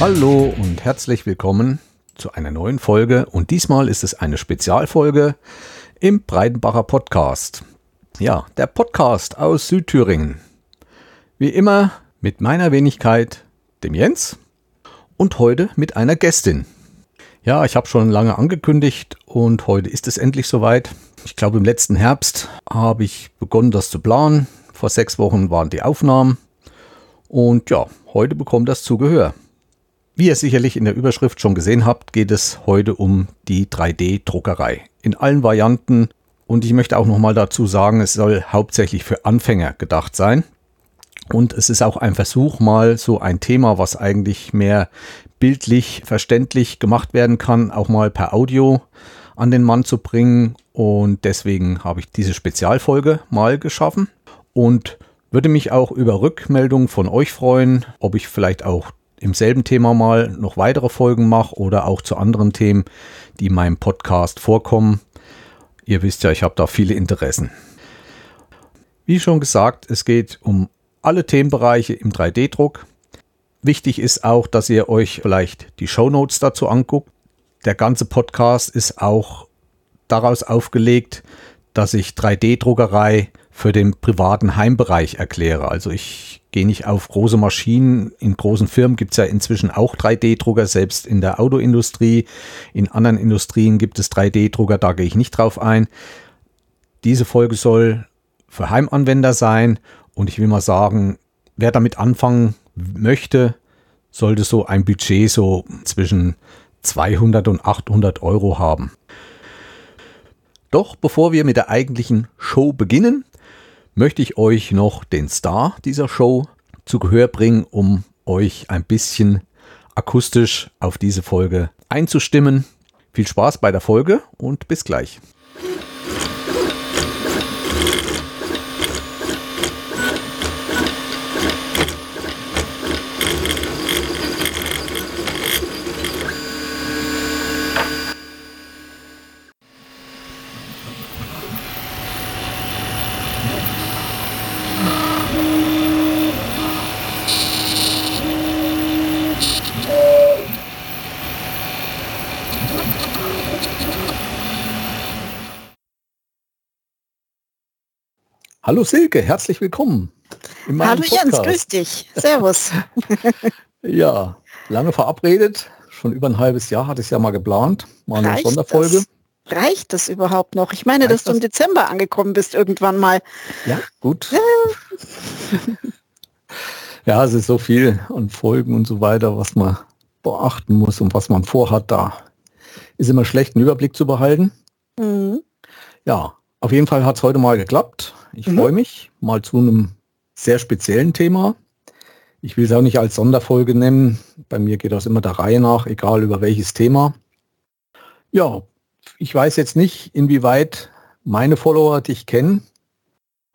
Hallo und herzlich willkommen zu einer neuen Folge und diesmal ist es eine Spezialfolge im Breitenbacher Podcast. Ja, der Podcast aus Südthüringen. Wie immer mit meiner Wenigkeit, dem Jens, und heute mit einer Gästin. Ja, ich habe schon lange angekündigt und heute ist es endlich soweit. Ich glaube, im letzten Herbst habe ich begonnen, das zu planen. Vor sechs Wochen waren die Aufnahmen. Und ja, heute bekommt das Zugehör. Wie ihr sicherlich in der Überschrift schon gesehen habt, geht es heute um die 3D-Druckerei. In allen Varianten und ich möchte auch nochmal dazu sagen, es soll hauptsächlich für Anfänger gedacht sein. Und es ist auch ein Versuch, mal so ein Thema, was eigentlich mehr bildlich verständlich gemacht werden kann, auch mal per Audio an den Mann zu bringen. Und deswegen habe ich diese Spezialfolge mal geschaffen und würde mich auch über Rückmeldungen von euch freuen, ob ich vielleicht auch im selben Thema mal noch weitere Folgen mache oder auch zu anderen Themen, die in meinem Podcast vorkommen. Ihr wisst ja, ich habe da viele Interessen. Wie schon gesagt, es geht um alle Themenbereiche im 3D-Druck. Wichtig ist auch, dass ihr euch vielleicht die Show Notes dazu anguckt. Der ganze Podcast ist auch daraus aufgelegt, dass ich 3D-Druckerei für den privaten Heimbereich erkläre. Also ich gehe nicht auf große Maschinen. In großen Firmen gibt es ja inzwischen auch 3D-Drucker, selbst in der Autoindustrie. In anderen Industrien gibt es 3D-Drucker, da gehe ich nicht drauf ein. Diese Folge soll für Heimanwender sein und ich will mal sagen, wer damit anfangen möchte, sollte so ein Budget so zwischen 200 und 800 Euro haben. Doch bevor wir mit der eigentlichen Show beginnen, möchte ich euch noch den Star dieser Show zu Gehör bringen, um euch ein bisschen akustisch auf diese Folge einzustimmen. Viel Spaß bei der Folge und bis gleich. Hallo Silke, herzlich willkommen. Hallo Podcast. Jens, grüß dich. Servus. ja, lange verabredet. Schon über ein halbes Jahr hatte ich es ja mal geplant. Mal eine Reicht Sonderfolge. Das? Reicht das überhaupt noch? Ich meine, Reicht dass du im Dezember angekommen bist irgendwann mal. Ja, gut. ja, es ist so viel an Folgen und so weiter, was man beachten muss und was man vorhat da. Ist immer schlecht, einen Überblick zu behalten. Mhm. Ja, auf jeden Fall hat es heute mal geklappt. Ich mhm. freue mich mal zu einem sehr speziellen Thema. Ich will es auch nicht als Sonderfolge nennen. Bei mir geht das immer der Reihe nach, egal über welches Thema. Ja, ich weiß jetzt nicht, inwieweit meine Follower dich kennen.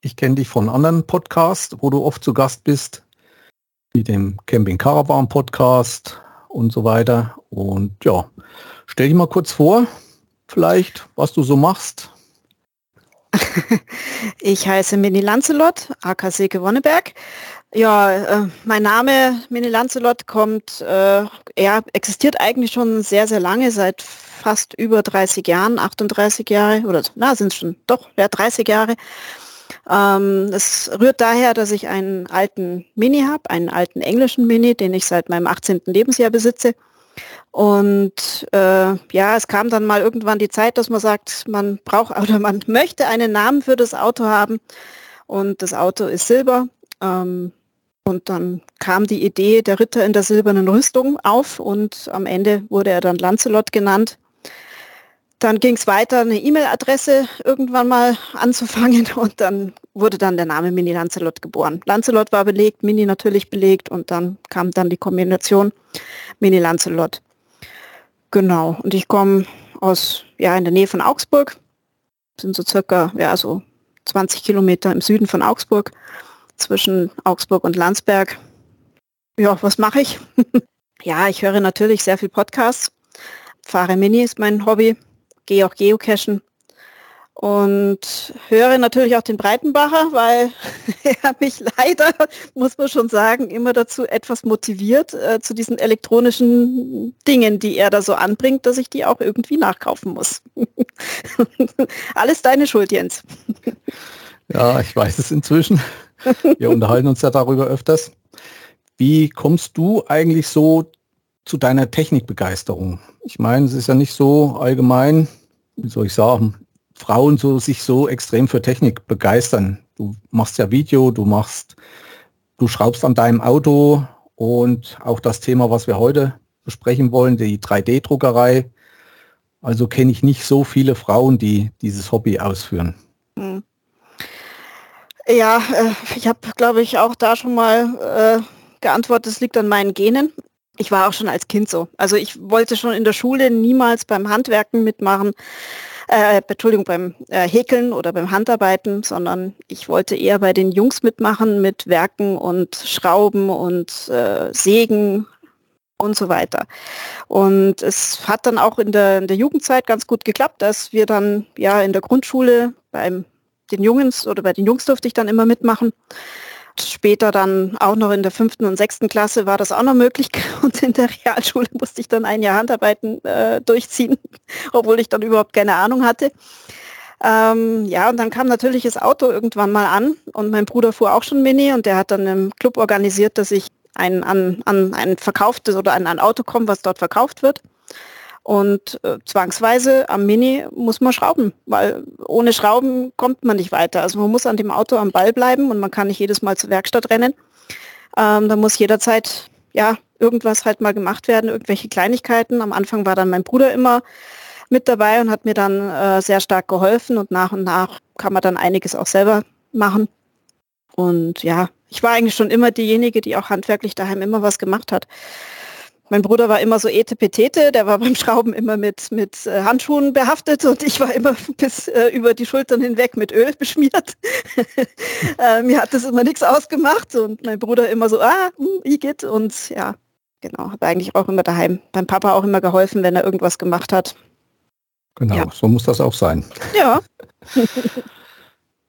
Ich kenne dich von anderen Podcasts, wo du oft zu Gast bist, wie dem Camping Caravan Podcast und so weiter. Und ja, stell dich mal kurz vor, vielleicht, was du so machst, ich heiße Mini Lancelot, AKC Wonneberg. Ja, äh, mein Name Mini Lancelot kommt, äh, er existiert eigentlich schon sehr, sehr lange, seit fast über 30 Jahren, 38 Jahre oder na, sind es schon doch, ja, 30 Jahre. Ähm, es rührt daher, dass ich einen alten Mini habe, einen alten englischen Mini, den ich seit meinem 18. Lebensjahr besitze. Und äh, ja, es kam dann mal irgendwann die Zeit, dass man sagt, man braucht oder man möchte einen Namen für das Auto haben. Und das Auto ist Silber. Ähm, und dann kam die Idee der Ritter in der silbernen Rüstung auf und am Ende wurde er dann Lancelot genannt. Dann ging es weiter, eine E-Mail-Adresse irgendwann mal anzufangen und dann wurde dann der Name Mini Lancelot geboren. Lancelot war belegt, Mini natürlich belegt und dann kam dann die Kombination Mini Lancelot. Genau. Und ich komme aus, ja, in der Nähe von Augsburg. Sind so circa, ja, so 20 Kilometer im Süden von Augsburg, zwischen Augsburg und Landsberg. Ja, was mache ich? ja, ich höre natürlich sehr viel Podcasts. Fahre Mini ist mein Hobby. Gehe auch geocachen. und höre natürlich auch den Breitenbacher, weil er mich leider, muss man schon sagen, immer dazu etwas motiviert äh, zu diesen elektronischen Dingen, die er da so anbringt, dass ich die auch irgendwie nachkaufen muss. Alles deine Schuld, Jens. ja, ich weiß es inzwischen. Wir unterhalten uns ja darüber öfters. Wie kommst du eigentlich so zu deiner Technikbegeisterung? Ich meine, es ist ja nicht so allgemein, wie soll ich sagen, Frauen so sich so extrem für Technik begeistern. Du machst ja Video, du machst, du schraubst an deinem Auto und auch das Thema, was wir heute besprechen wollen, die 3D-Druckerei. Also kenne ich nicht so viele Frauen, die dieses Hobby ausführen. Hm. Ja, äh, ich habe, glaube ich, auch da schon mal äh, geantwortet, es liegt an meinen Genen. Ich war auch schon als Kind so. Also ich wollte schon in der Schule niemals beim Handwerken mitmachen äh, Entschuldigung, beim äh, Häkeln oder beim Handarbeiten, sondern ich wollte eher bei den Jungs mitmachen mit Werken und Schrauben und äh, Sägen und so weiter. Und es hat dann auch in der, in der Jugendzeit ganz gut geklappt, dass wir dann ja in der Grundschule beim den Jungs oder bei den Jungs durfte ich dann immer mitmachen. Später dann auch noch in der fünften und sechsten Klasse war das auch noch möglich und in der Realschule musste ich dann ein Jahr Handarbeiten äh, durchziehen, obwohl ich dann überhaupt keine Ahnung hatte. Ähm, ja, und dann kam natürlich das Auto irgendwann mal an und mein Bruder fuhr auch schon Mini und der hat dann im Club organisiert, dass ich ein, an, an ein verkauftes oder an ein Auto komme, was dort verkauft wird. Und äh, zwangsweise am Mini muss man schrauben, weil ohne Schrauben kommt man nicht weiter. Also man muss an dem Auto am Ball bleiben und man kann nicht jedes Mal zur Werkstatt rennen. Ähm, da muss jederzeit ja irgendwas halt mal gemacht werden, irgendwelche Kleinigkeiten. Am Anfang war dann mein Bruder immer mit dabei und hat mir dann äh, sehr stark geholfen und nach und nach kann man dann einiges auch selber machen. Und ja, ich war eigentlich schon immer diejenige, die auch handwerklich daheim immer was gemacht hat. Mein Bruder war immer so etepetete, der war beim Schrauben immer mit, mit äh, Handschuhen behaftet und ich war immer bis äh, über die Schultern hinweg mit Öl beschmiert. äh, mir hat das immer nichts ausgemacht und mein Bruder immer so, ah, hm, wie geht und ja, genau, habe eigentlich auch immer daheim beim Papa auch immer geholfen, wenn er irgendwas gemacht hat. Genau, ja. so muss das auch sein. Ja.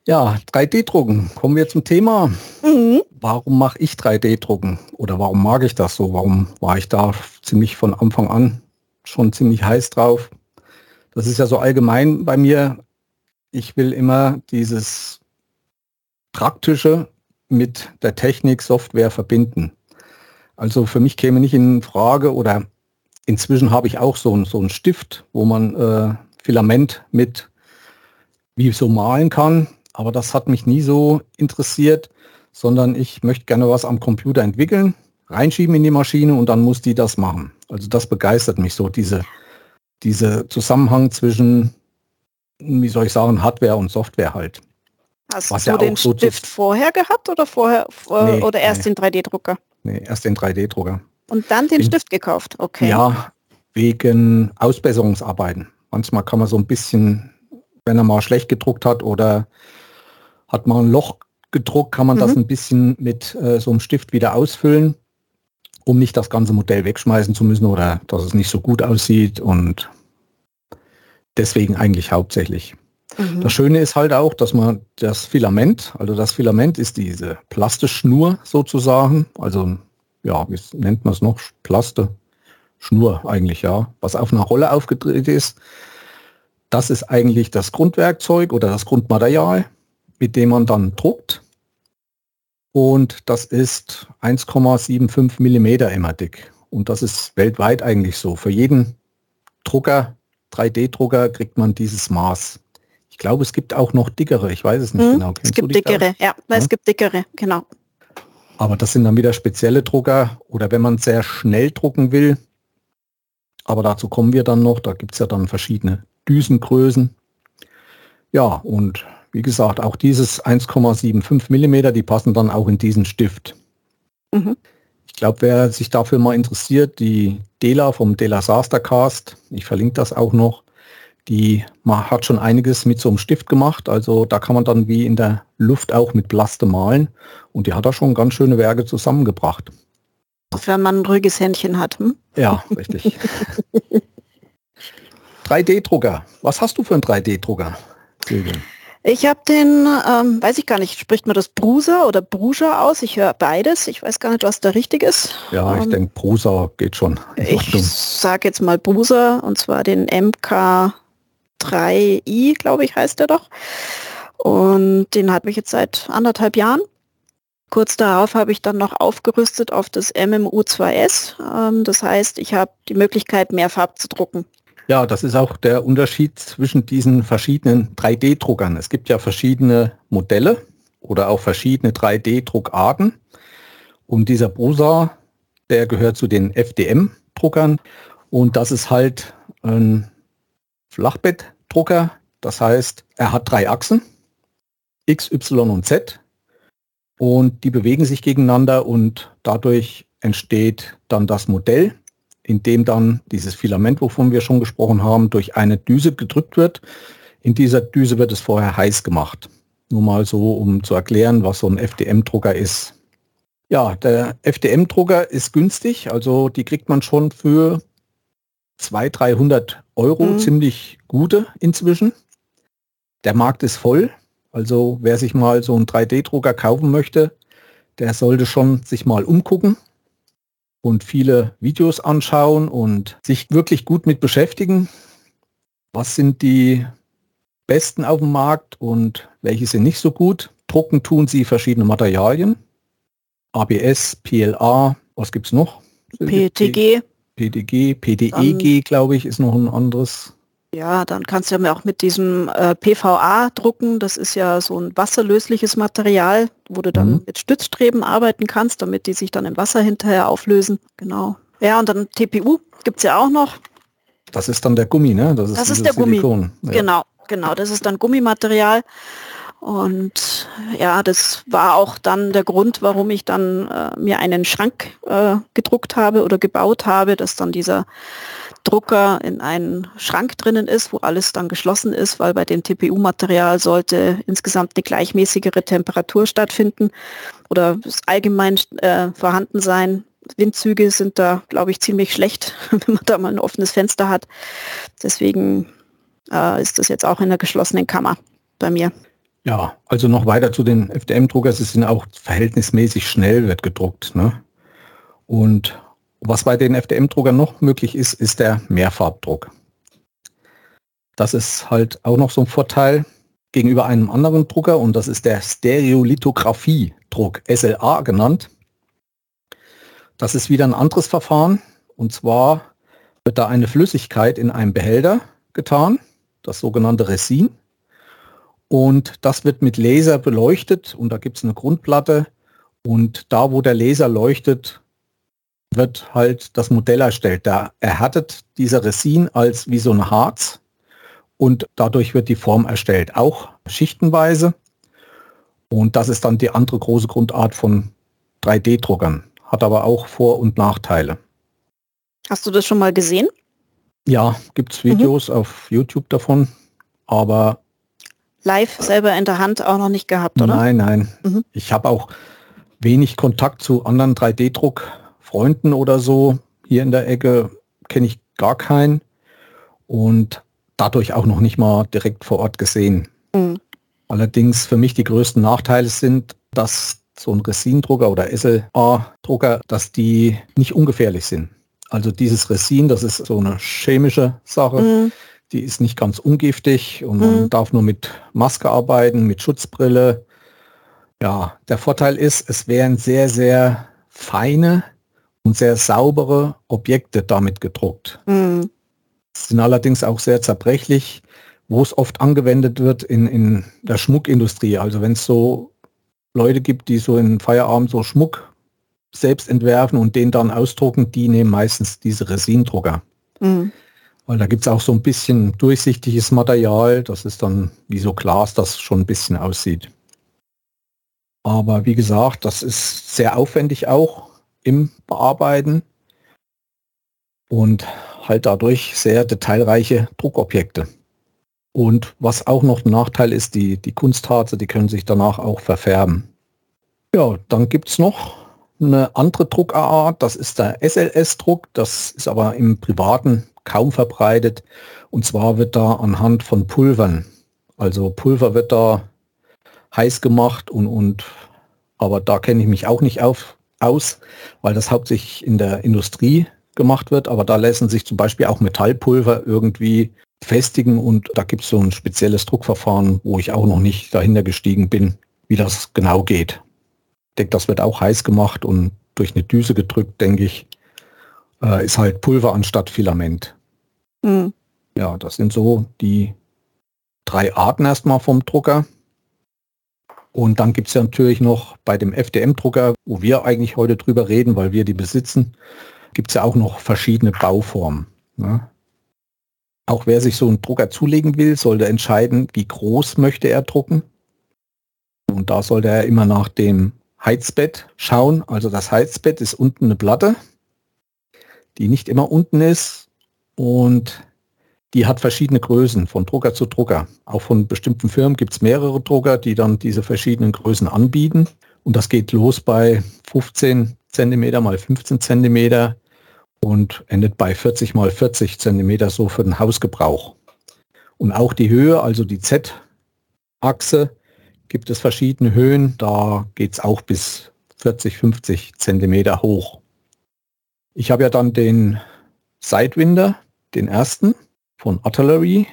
Ja, 3D-Drucken. Kommen wir zum Thema. Mhm. Warum mache ich 3D-Drucken? Oder warum mag ich das so? Warum war ich da ziemlich von Anfang an schon ziemlich heiß drauf? Das ist ja so allgemein bei mir. Ich will immer dieses Praktische mit der Technik, Software verbinden. Also für mich käme nicht in Frage oder inzwischen habe ich auch so, so einen Stift, wo man äh, Filament mit wie so malen kann aber das hat mich nie so interessiert, sondern ich möchte gerne was am Computer entwickeln, reinschieben in die Maschine und dann muss die das machen. Also das begeistert mich so, diese, diese Zusammenhang zwischen, wie soll ich sagen, Hardware und Software halt. Hast was du ja den so Stift vorher gehabt oder vorher nee, oder erst nee. den 3D-Drucker? Nee, erst den 3D-Drucker. Und dann den Bin, Stift gekauft, okay. Ja, wegen Ausbesserungsarbeiten. Manchmal kann man so ein bisschen, wenn er mal schlecht gedruckt hat oder hat man ein Loch gedruckt, kann man mhm. das ein bisschen mit äh, so einem Stift wieder ausfüllen, um nicht das ganze Modell wegschmeißen zu müssen oder dass es nicht so gut aussieht und deswegen eigentlich hauptsächlich. Mhm. Das Schöne ist halt auch, dass man das Filament, also das Filament ist diese Plasteschnur sozusagen, also ja, wie nennt man es noch? Plaste. Schnur eigentlich, ja, was auf einer Rolle aufgedreht ist. Das ist eigentlich das Grundwerkzeug oder das Grundmaterial mit dem man dann druckt. Und das ist 1,75 Millimeter immer dick. Und das ist weltweit eigentlich so. Für jeden Drucker, 3D-Drucker, kriegt man dieses Maß. Ich glaube, es gibt auch noch dickere. Ich weiß es nicht hm, genau. Kennst es gibt dickere, ja, ja, es gibt dickere, genau. Aber das sind dann wieder spezielle Drucker oder wenn man sehr schnell drucken will. Aber dazu kommen wir dann noch. Da gibt es ja dann verschiedene Düsengrößen. Ja, und wie gesagt, auch dieses 1,75 Millimeter, die passen dann auch in diesen Stift. Mhm. Ich glaube, wer sich dafür mal interessiert, die Dela vom Dela Sastercast, ich verlinke das auch noch, die hat schon einiges mit so einem Stift gemacht. Also da kann man dann wie in der Luft auch mit Plaste malen. Und die hat da schon ganz schöne Werke zusammengebracht. Wenn man ein ruhiges Händchen hat. Hm? Ja, richtig. 3D-Drucker. Was hast du für einen 3D-Drucker? Silke? Ich habe den, ähm, weiß ich gar nicht, spricht man das Brusa oder Bruja aus? Ich höre beides. Ich weiß gar nicht, was da richtig ist. Ja, ich ähm, denke, Brusa geht schon. Ich sage jetzt mal Brusa und zwar den MK3i, glaube ich, heißt der doch. Und den habe ich jetzt seit anderthalb Jahren. Kurz darauf habe ich dann noch aufgerüstet auf das MMU2S. Ähm, das heißt, ich habe die Möglichkeit, mehr Farb zu drucken. Ja, das ist auch der Unterschied zwischen diesen verschiedenen 3D-Druckern. Es gibt ja verschiedene Modelle oder auch verschiedene 3D-Druckarten. Und dieser Brusa, der gehört zu den FDM-Druckern. Und das ist halt ein Flachbettdrucker. Das heißt, er hat drei Achsen, X, Y und Z. Und die bewegen sich gegeneinander und dadurch entsteht dann das Modell in dem dann dieses Filament, wovon wir schon gesprochen haben, durch eine Düse gedrückt wird. In dieser Düse wird es vorher heiß gemacht. Nur mal so, um zu erklären, was so ein FDM-Drucker ist. Ja, der FDM-Drucker ist günstig, also die kriegt man schon für 200, 300 Euro, mhm. ziemlich gute inzwischen. Der Markt ist voll, also wer sich mal so einen 3D-Drucker kaufen möchte, der sollte schon sich mal umgucken und viele Videos anschauen und sich wirklich gut mit beschäftigen. Was sind die besten auf dem Markt und welche sind nicht so gut? Drucken tun sie verschiedene Materialien. ABS, PLA, was gibt es noch? PTG. PDG, PDEG, glaube ich, ist noch ein anderes. Ja, dann kannst du ja auch mit diesem äh, PVA drucken. Das ist ja so ein wasserlösliches Material, wo du dann mhm. mit Stützstreben arbeiten kannst, damit die sich dann im Wasser hinterher auflösen. Genau. Ja, und dann TPU gibt es ja auch noch. Das ist dann der Gummi, ne? Das ist, das ist der Silikon. Gummi. Ja. Genau, genau. Das ist dann Gummimaterial. Und ja, das war auch dann der Grund, warum ich dann äh, mir einen Schrank äh, gedruckt habe oder gebaut habe, dass dann dieser Drucker in einen Schrank drinnen ist, wo alles dann geschlossen ist, weil bei dem TPU-Material sollte insgesamt eine gleichmäßigere Temperatur stattfinden oder allgemein äh, vorhanden sein. Windzüge sind da, glaube ich, ziemlich schlecht, wenn man da mal ein offenes Fenster hat. Deswegen äh, ist das jetzt auch in der geschlossenen Kammer bei mir. Ja, also noch weiter zu den FDM-Druckern. Sie sind auch verhältnismäßig schnell, wird gedruckt. Ne? Und was bei den FDM-Druckern noch möglich ist, ist der Mehrfarbdruck. Das ist halt auch noch so ein Vorteil gegenüber einem anderen Drucker und das ist der Stereolithografie-Druck, SLA genannt. Das ist wieder ein anderes Verfahren und zwar wird da eine Flüssigkeit in einem Behälter getan, das sogenannte Resin. Und das wird mit Laser beleuchtet und da gibt es eine Grundplatte und da, wo der Laser leuchtet, wird halt das Modell erstellt. Da erhärtet dieser Resin als wie so ein Harz und dadurch wird die Form erstellt, auch schichtenweise. Und das ist dann die andere große Grundart von 3D-Druckern, hat aber auch Vor- und Nachteile. Hast du das schon mal gesehen? Ja, gibt es Videos mhm. auf YouTube davon, aber live selber in der Hand auch noch nicht gehabt, oder? Nein, nein. Mhm. Ich habe auch wenig Kontakt zu anderen 3D-Druck Freunden oder so hier in der Ecke kenne ich gar keinen und dadurch auch noch nicht mal direkt vor Ort gesehen. Mhm. Allerdings für mich die größten Nachteile sind, dass so ein Resindrucker oder SLA-Drucker, dass die nicht ungefährlich sind. Also dieses Resin, das ist so eine chemische Sache, mhm. Die ist nicht ganz ungiftig und man mhm. darf nur mit Maske arbeiten, mit Schutzbrille. Ja, der Vorteil ist, es wären sehr, sehr feine und sehr saubere Objekte damit gedruckt. Mhm. Sind allerdings auch sehr zerbrechlich, wo es oft angewendet wird in, in der Schmuckindustrie. Also wenn es so Leute gibt, die so in Feierabend so Schmuck selbst entwerfen und den dann ausdrucken, die nehmen meistens diese Resindrucker. Mhm. Weil da gibt es auch so ein bisschen durchsichtiges Material, das ist dann wie so Glas, das schon ein bisschen aussieht. Aber wie gesagt, das ist sehr aufwendig auch im Bearbeiten und halt dadurch sehr detailreiche Druckobjekte. Und was auch noch ein Nachteil ist, die, die Kunstharze, die können sich danach auch verfärben. Ja, dann gibt es noch eine andere Druckart, das ist der SLS-Druck, das ist aber im Privaten kaum verbreitet. Und zwar wird da anhand von Pulvern Also Pulver wird da heiß gemacht und, und aber da kenne ich mich auch nicht auf, aus, weil das hauptsächlich in der Industrie gemacht wird, aber da lassen sich zum Beispiel auch Metallpulver irgendwie festigen und da gibt es so ein spezielles Druckverfahren, wo ich auch noch nicht dahinter gestiegen bin, wie das genau geht. Ich denke, das wird auch heiß gemacht und durch eine Düse gedrückt, denke ich, äh, ist halt Pulver anstatt Filament. Mhm. Ja, das sind so die drei Arten erstmal vom Drucker. Und dann gibt es ja natürlich noch bei dem FDM-Drucker, wo wir eigentlich heute drüber reden, weil wir die besitzen, gibt es ja auch noch verschiedene Bauformen. Ne? Auch wer sich so einen Drucker zulegen will, sollte entscheiden, wie groß möchte er drucken. Und da sollte er immer nach dem Heizbett schauen. Also das Heizbett ist unten eine Platte, die nicht immer unten ist und die hat verschiedene Größen von Drucker zu Drucker. Auch von bestimmten Firmen gibt es mehrere Drucker, die dann diese verschiedenen Größen anbieten. Und das geht los bei 15 cm mal 15 cm und endet bei 40 mal 40 cm so für den Hausgebrauch. Und auch die Höhe, also die Z-Achse, gibt es verschiedene Höhen. Da geht es auch bis 40, 50 cm hoch. Ich habe ja dann den Sidewinder, den ersten von Artillery.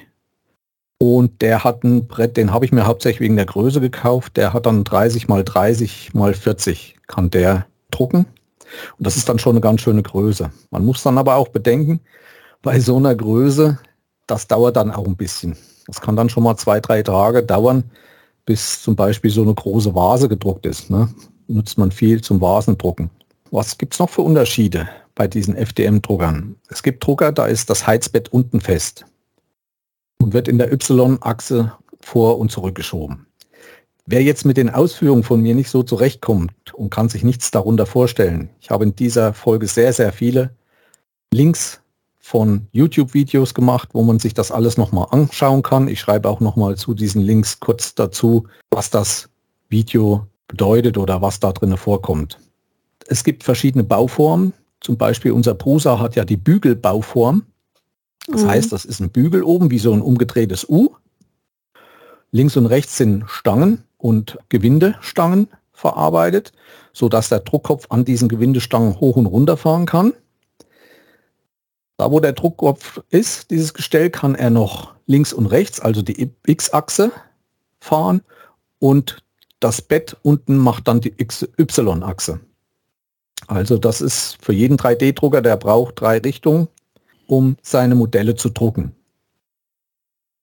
Und der hat ein Brett, den habe ich mir hauptsächlich wegen der Größe gekauft. Der hat dann 30 mal 30 mal 40 kann der drucken. Und das ist dann schon eine ganz schöne Größe. Man muss dann aber auch bedenken, bei so einer Größe, das dauert dann auch ein bisschen. Das kann dann schon mal zwei, drei Tage dauern, bis zum Beispiel so eine große Vase gedruckt ist. Ne? Nutzt man viel zum Vasendrucken. Was gibt es noch für Unterschiede bei diesen FDM-Druckern? Es gibt Drucker, da ist das Heizbett unten fest und wird in der Y-Achse vor und zurückgeschoben. Wer jetzt mit den Ausführungen von mir nicht so zurechtkommt und kann sich nichts darunter vorstellen, ich habe in dieser Folge sehr, sehr viele Links von YouTube-Videos gemacht, wo man sich das alles nochmal anschauen kann. Ich schreibe auch nochmal zu diesen Links kurz dazu, was das Video bedeutet oder was da drin vorkommt. Es gibt verschiedene Bauformen. Zum Beispiel unser Prusa hat ja die Bügelbauform. Das mhm. heißt, das ist ein Bügel oben wie so ein umgedrehtes U. Links und rechts sind Stangen und Gewindestangen verarbeitet, sodass der Druckkopf an diesen Gewindestangen hoch und runter fahren kann. Da wo der Druckkopf ist, dieses Gestell, kann er noch links und rechts, also die X-Achse fahren und das Bett unten macht dann die Y-Achse. Also das ist für jeden 3D-Drucker, der braucht drei Richtungen, um seine Modelle zu drucken.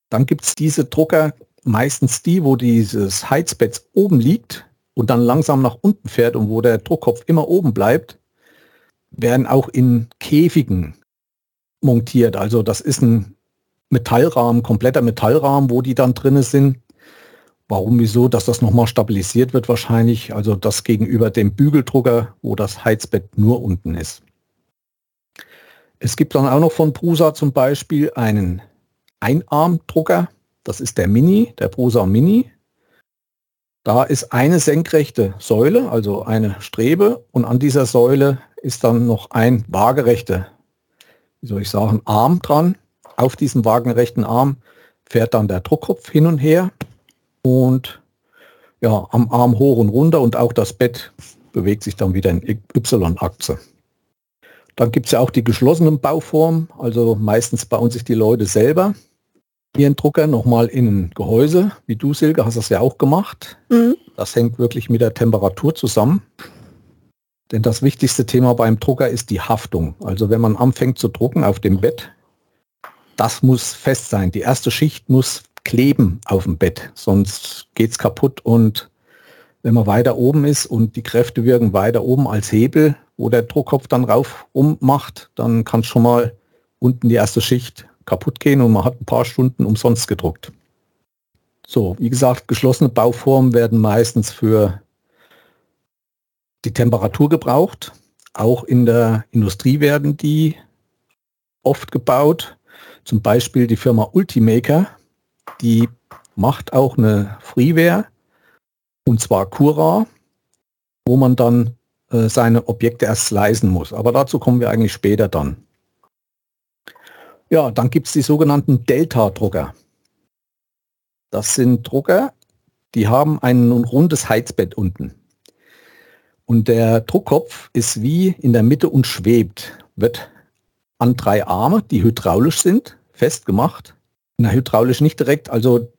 Dann gibt es diese Drucker, meistens die, wo dieses Heizbett oben liegt und dann langsam nach unten fährt und wo der Druckkopf immer oben bleibt, werden auch in Käfigen montiert. Also das ist ein Metallrahmen, kompletter Metallrahmen, wo die dann drinne sind. Warum, wieso, dass das nochmal stabilisiert wird wahrscheinlich. Also das gegenüber dem Bügeldrucker, wo das Heizbett nur unten ist. Es gibt dann auch noch von Prusa zum Beispiel einen Einarmdrucker, das ist der Mini, der Prosa Mini. Da ist eine senkrechte Säule, also eine Strebe und an dieser Säule ist dann noch ein waagerechter, wie soll ich sagen, Arm dran. Auf diesem waagerechten Arm fährt dann der Druckkopf hin und her und ja, am Arm hoch und runter und auch das Bett bewegt sich dann wieder in Y-Achse. Dann gibt es ja auch die geschlossenen Bauformen, also meistens bauen sich die Leute selber ihren Drucker nochmal in ein Gehäuse, wie du Silke hast das ja auch gemacht. Mhm. Das hängt wirklich mit der Temperatur zusammen. Denn das wichtigste Thema beim Drucker ist die Haftung. Also wenn man anfängt zu drucken auf dem Bett, das muss fest sein. Die erste Schicht muss kleben auf dem Bett, sonst geht es kaputt und wenn man weiter oben ist und die Kräfte wirken weiter oben als Hebel, wo der Druckkopf dann rauf ummacht, dann kann schon mal unten die erste Schicht kaputt gehen und man hat ein paar Stunden umsonst gedruckt. So, wie gesagt, geschlossene Bauformen werden meistens für die Temperatur gebraucht. Auch in der Industrie werden die oft gebaut. Zum Beispiel die Firma Ultimaker, die macht auch eine Freeware und zwar Cura, wo man dann äh, seine Objekte erst slicen muss. Aber dazu kommen wir eigentlich später dann. Ja, dann gibt es die sogenannten Delta-Drucker. Das sind Drucker, die haben ein rundes Heizbett unten. Und der Druckkopf ist wie in der Mitte und schwebt, wird an drei Arme, die hydraulisch sind, festgemacht. Na, hydraulisch nicht direkt, also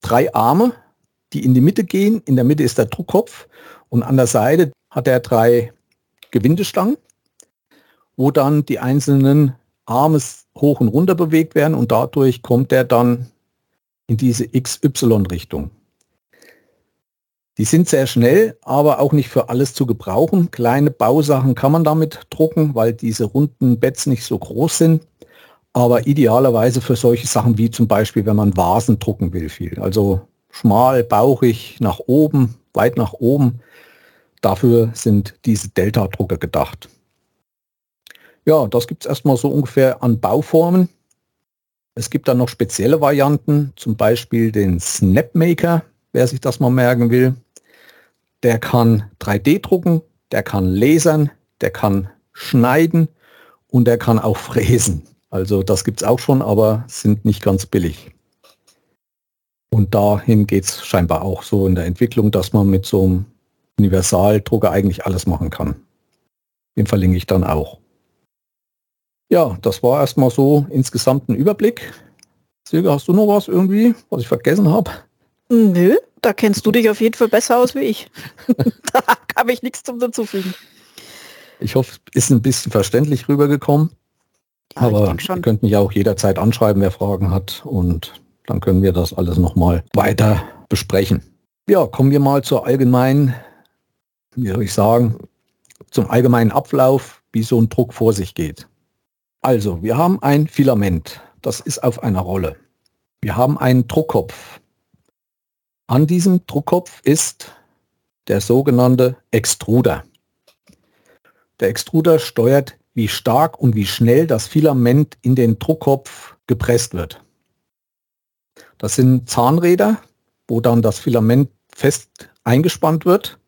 drei Arme, die in die Mitte gehen. In der Mitte ist der Druckkopf und an der Seite hat er drei Gewindestangen, wo dann die einzelnen Arme hoch und runter bewegt werden und dadurch kommt er dann in diese XY-Richtung. Die sind sehr schnell, aber auch nicht für alles zu gebrauchen. Kleine Bausachen kann man damit drucken, weil diese runden Beds nicht so groß sind. Aber idealerweise für solche Sachen wie zum Beispiel, wenn man Vasen drucken will viel. Also schmal, bauchig, nach oben, weit nach oben. Dafür sind diese Delta-Drucker gedacht. Ja, das gibt es erstmal so ungefähr an Bauformen. Es gibt dann noch spezielle Varianten, zum Beispiel den Snapmaker, wer sich das mal merken will. Der kann 3D drucken, der kann lasern, der kann schneiden und der kann auch fräsen. Also das gibt es auch schon, aber sind nicht ganz billig. Und dahin geht es scheinbar auch so in der Entwicklung, dass man mit so einem Universaldrucker eigentlich alles machen kann. Den verlinke ich dann auch. Ja, das war erstmal so insgesamt ein Überblick. Silke, hast du noch was irgendwie, was ich vergessen habe? Nö, da kennst du dich auf jeden Fall besser aus wie ich. da habe ich nichts zum dazufügen. Ich hoffe, ist ein bisschen verständlich rübergekommen. Ja, Aber ihr könnt mich auch jederzeit anschreiben, wer Fragen hat. Und dann können wir das alles nochmal weiter besprechen. Ja, kommen wir mal zur allgemeinen, wie soll ich sagen, zum allgemeinen Ablauf, wie so ein Druck vor sich geht. Also, wir haben ein Filament, das ist auf einer Rolle. Wir haben einen Druckkopf. An diesem Druckkopf ist der sogenannte Extruder. Der Extruder steuert, wie stark und wie schnell das Filament in den Druckkopf gepresst wird. Das sind Zahnräder, wo dann das Filament fest eingespannt wird.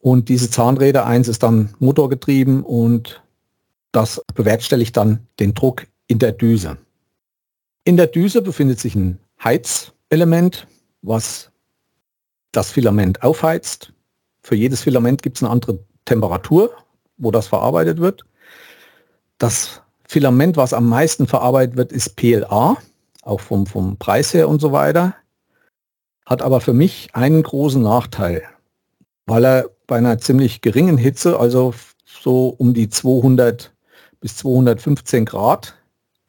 Und diese Zahnräder, eins ist dann motorgetrieben und das bewerkstelligt dann den Druck in der Düse. In der Düse befindet sich ein Heizelement, was das Filament aufheizt. Für jedes Filament gibt es eine andere Temperatur, wo das verarbeitet wird. Das Filament, was am meisten verarbeitet wird, ist PLA, auch vom, vom Preis her und so weiter. Hat aber für mich einen großen Nachteil, weil er bei einer ziemlich geringen Hitze, also so um die 200 bis 215 Grad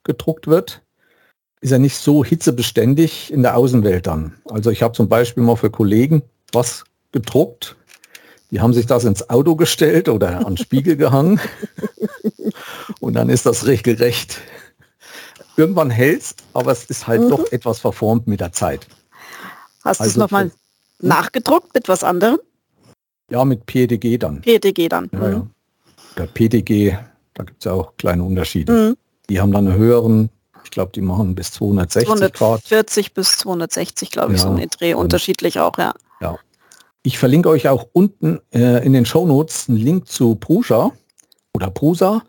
gedruckt wird, ist er nicht so hitzebeständig in der Außenwelt dann. Also ich habe zum Beispiel mal für Kollegen was gedruckt. Die haben sich das ins Auto gestellt oder an Spiegel gehangen. Und dann ist das regelrecht. Irgendwann hält aber es ist halt mhm. doch etwas verformt mit der Zeit. Hast also du es nochmal nachgedruckt mit was anderem? Ja, mit PDG dann. PDG dann. Ja, mhm. ja. Der PDG da gibt es ja auch kleine Unterschiede. Mhm. Die haben dann einen höheren, ich glaube, die machen bis 260 240 Grad. 40 bis 260, glaube ich, ja, so ein Dreh, unterschiedlich auch, ja. Ich verlinke euch auch unten äh, in den Show Notes einen Link zu Prusa oder Prusa.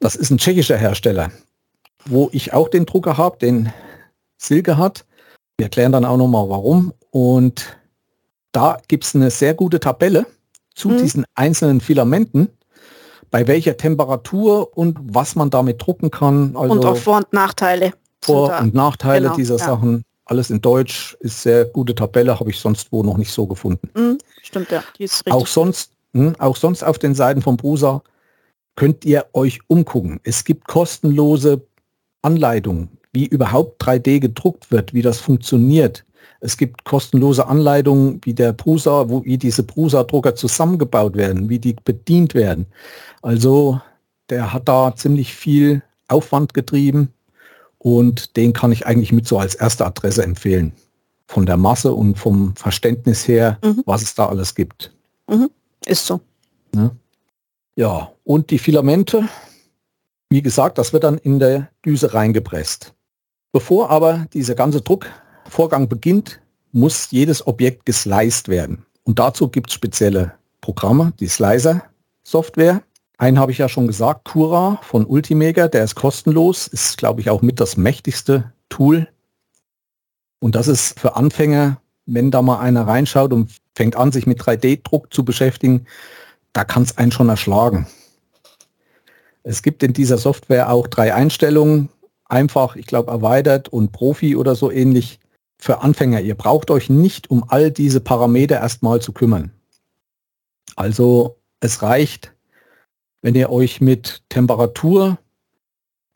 Das ist ein tschechischer Hersteller, wo ich auch den Drucker habe, den Silke hat. Wir erklären dann auch nochmal warum. Und da gibt es eine sehr gute Tabelle zu mhm. diesen einzelnen Filamenten bei welcher Temperatur und was man damit drucken kann. Also und auch Vor- und Nachteile. Vor- und Nachteile genau, dieser ja. Sachen. Alles in Deutsch ist sehr gute Tabelle, habe ich sonst wo noch nicht so gefunden. Mhm, stimmt, ja. Die ist richtig. Auch sonst, mh, hm, auch sonst auf den Seiten von Brusa könnt ihr euch umgucken. Es gibt kostenlose Anleitungen, wie überhaupt 3D gedruckt wird, wie das funktioniert. Es gibt kostenlose Anleitungen, wie der Prusa, wo wie diese Prusa-Drucker zusammengebaut werden, wie die bedient werden. Also der hat da ziemlich viel Aufwand getrieben und den kann ich eigentlich mit so als erste Adresse empfehlen. Von der Masse und vom Verständnis her, mhm. was es da alles gibt. Mhm. Ist so. Ja. ja, und die Filamente, wie gesagt, das wird dann in der Düse reingepresst. Bevor aber dieser ganze Druckvorgang beginnt, muss jedes Objekt gesliced werden. Und dazu gibt es spezielle Programme, die Slicer-Software. Einen habe ich ja schon gesagt, Cura von Ultimaker, der ist kostenlos, ist glaube ich auch mit das mächtigste Tool Und das ist für Anfänger, wenn da mal einer reinschaut und fängt an, sich mit 3D-Druck zu beschäftigen, da kann es einen schon erschlagen. Es gibt in dieser Software auch drei Einstellungen, einfach, ich glaube, erweitert und Profi oder so ähnlich für Anfänger. Ihr braucht euch nicht um all diese Parameter erstmal zu kümmern. Also es reicht, wenn ihr euch mit Temperatur,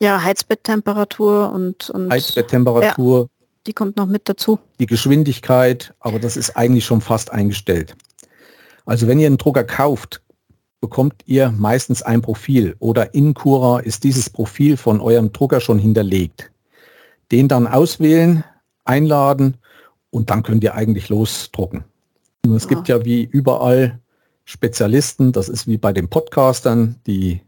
ja, Heizbetttemperatur und, und Heizbetttemperatur, ja, die kommt noch mit dazu. Die Geschwindigkeit, aber das ist eigentlich schon fast eingestellt. Also wenn ihr einen Drucker kauft, bekommt ihr meistens ein Profil oder in Cura ist dieses Profil von eurem Drucker schon hinterlegt. Den dann auswählen, einladen und dann könnt ihr eigentlich losdrucken. Und es ja. gibt ja wie überall Spezialisten, das ist wie bei den Podcastern, die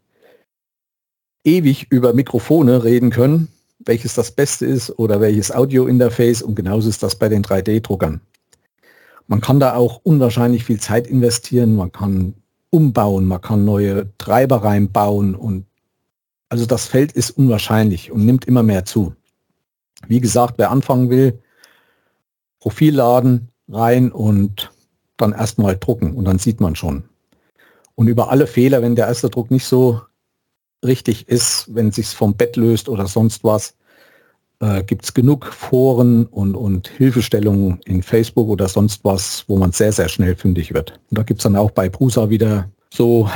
ewig über Mikrofone reden können, welches das Beste ist oder welches Audio-Interface und genauso ist das bei den 3D-Druckern. Man kann da auch unwahrscheinlich viel Zeit investieren, man kann umbauen, man kann neue Treiber reinbauen und also das Feld ist unwahrscheinlich und nimmt immer mehr zu. Wie gesagt, wer anfangen will, Profil laden, rein und dann erstmal drucken und dann sieht man schon. Und über alle Fehler, wenn der erste Druck nicht so richtig ist, wenn es sich vom Bett löst oder sonst was, äh, gibt es genug Foren und, und Hilfestellungen in Facebook oder sonst was, wo man sehr, sehr schnell fündig wird. Und da gibt es dann auch bei Prusa wieder so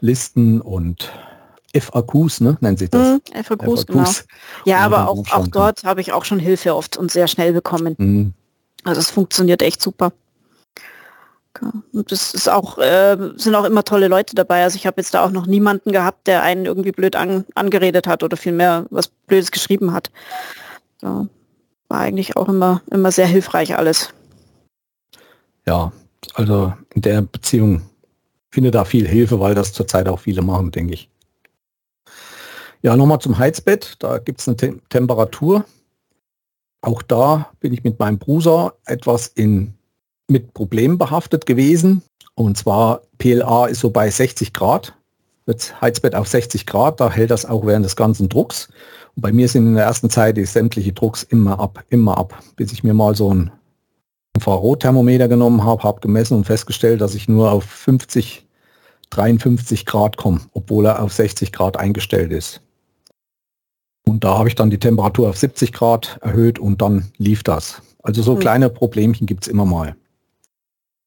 Listen und FAQs, ne, nennt sich das. Mm, FAQs, FAQs, genau. Ja, aber auch, auch dort habe ich auch schon Hilfe oft und sehr schnell bekommen. Mm. Also es funktioniert echt super. Und es ist auch, äh, sind auch immer tolle Leute dabei. Also ich habe jetzt da auch noch niemanden gehabt, der einen irgendwie blöd an, angeredet hat oder vielmehr was Blödes geschrieben hat. So, war eigentlich auch immer, immer sehr hilfreich alles. Ja, also in der Beziehung finde da viel Hilfe, weil das zurzeit auch viele machen, denke ich. Ja, nochmal zum Heizbett. Da gibt es eine Te Temperatur. Auch da bin ich mit meinem Bruder etwas in mit Problemen behaftet gewesen. Und zwar PLA ist so bei 60 Grad, wird Heizbett auf 60 Grad, da hält das auch während des ganzen Drucks. Und bei mir sind in der ersten Zeit die sämtliche Drucks immer ab, immer ab, bis ich mir mal so ein Infrarotthermometer genommen habe, habe gemessen und festgestellt, dass ich nur auf 50, 53 Grad komme, obwohl er auf 60 Grad eingestellt ist. Und da habe ich dann die Temperatur auf 70 Grad erhöht und dann lief das. Also so hm. kleine Problemchen gibt es immer mal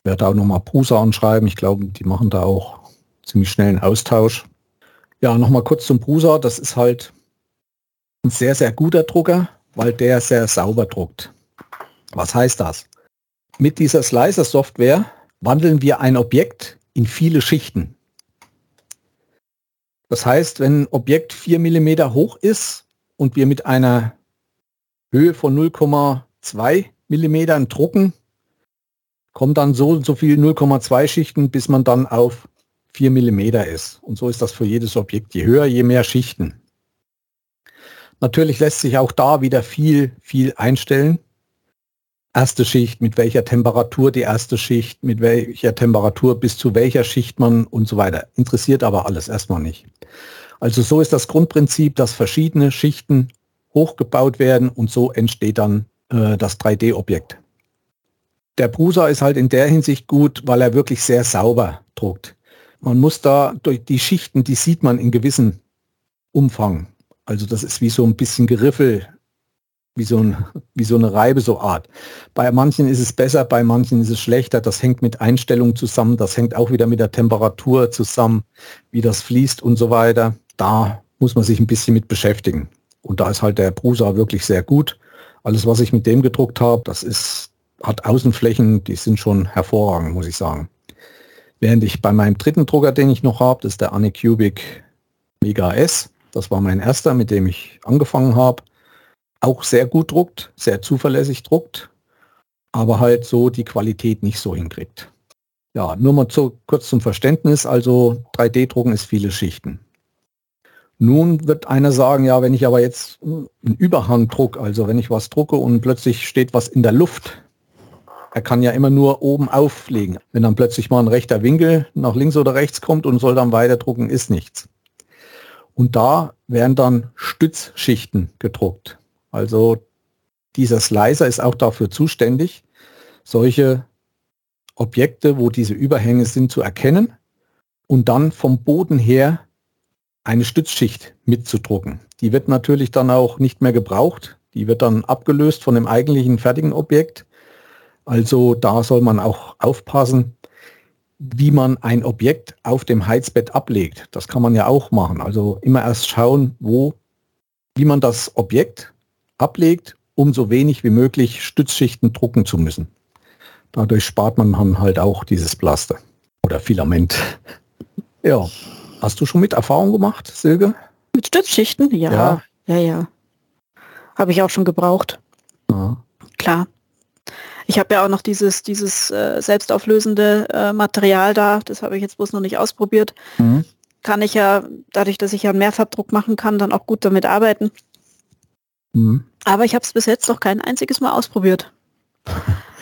werde auch nochmal Prusa anschreiben. Ich glaube, die machen da auch ziemlich schnell einen Austausch. Ja, nochmal kurz zum Prusa. Das ist halt ein sehr, sehr guter Drucker, weil der sehr sauber druckt. Was heißt das? Mit dieser Slicer-Software wandeln wir ein Objekt in viele Schichten. Das heißt, wenn ein Objekt 4 mm hoch ist und wir mit einer Höhe von 0,2 mm drucken, kommt dann so und so viel 0,2 Schichten, bis man dann auf 4 mm ist. Und so ist das für jedes Objekt. Je höher, je mehr Schichten. Natürlich lässt sich auch da wieder viel, viel einstellen. Erste Schicht, mit welcher Temperatur die erste Schicht, mit welcher Temperatur bis zu welcher Schicht man und so weiter. Interessiert aber alles erstmal nicht. Also so ist das Grundprinzip, dass verschiedene Schichten hochgebaut werden und so entsteht dann äh, das 3D-Objekt. Der Prusa ist halt in der Hinsicht gut, weil er wirklich sehr sauber druckt. Man muss da durch die Schichten, die sieht man in gewissem Umfang. Also das ist wie so ein bisschen Geriffel, wie so, ein, wie so eine Reibe, so Art. Bei manchen ist es besser, bei manchen ist es schlechter. Das hängt mit Einstellungen zusammen. Das hängt auch wieder mit der Temperatur zusammen, wie das fließt und so weiter. Da muss man sich ein bisschen mit beschäftigen. Und da ist halt der Prusa wirklich sehr gut. Alles, was ich mit dem gedruckt habe, das ist hat Außenflächen, die sind schon hervorragend, muss ich sagen. Während ich bei meinem dritten Drucker, den ich noch habe, das ist der Anycubic Mega S, das war mein erster, mit dem ich angefangen habe, auch sehr gut druckt, sehr zuverlässig druckt, aber halt so die Qualität nicht so hinkriegt. Ja, nur mal zu, kurz zum Verständnis, also 3D-Drucken ist viele Schichten. Nun wird einer sagen, ja, wenn ich aber jetzt einen Überhang druck, also wenn ich was drucke und plötzlich steht was in der Luft, er kann ja immer nur oben auflegen. Wenn dann plötzlich mal ein rechter Winkel nach links oder rechts kommt und soll dann weiter drucken, ist nichts. Und da werden dann Stützschichten gedruckt. Also dieser Slicer ist auch dafür zuständig, solche Objekte, wo diese Überhänge sind, zu erkennen und dann vom Boden her eine Stützschicht mitzudrucken. Die wird natürlich dann auch nicht mehr gebraucht. Die wird dann abgelöst von dem eigentlichen fertigen Objekt. Also da soll man auch aufpassen, wie man ein Objekt auf dem Heizbett ablegt. Das kann man ja auch machen. Also immer erst schauen, wo, wie man das Objekt ablegt, um so wenig wie möglich Stützschichten drucken zu müssen. Dadurch spart man dann halt auch dieses Plaster oder Filament. Ja. Hast du schon mit Erfahrung gemacht, Silke? Mit Stützschichten? Ja. Ja, ja. ja. Habe ich auch schon gebraucht. Ja. Klar. Ich habe ja auch noch dieses, dieses äh, selbstauflösende äh, Material da. Das habe ich jetzt bloß noch nicht ausprobiert. Mhm. Kann ich ja, dadurch, dass ich ja einen Mehrfarbdruck machen kann, dann auch gut damit arbeiten. Mhm. Aber ich habe es bis jetzt noch kein einziges Mal ausprobiert.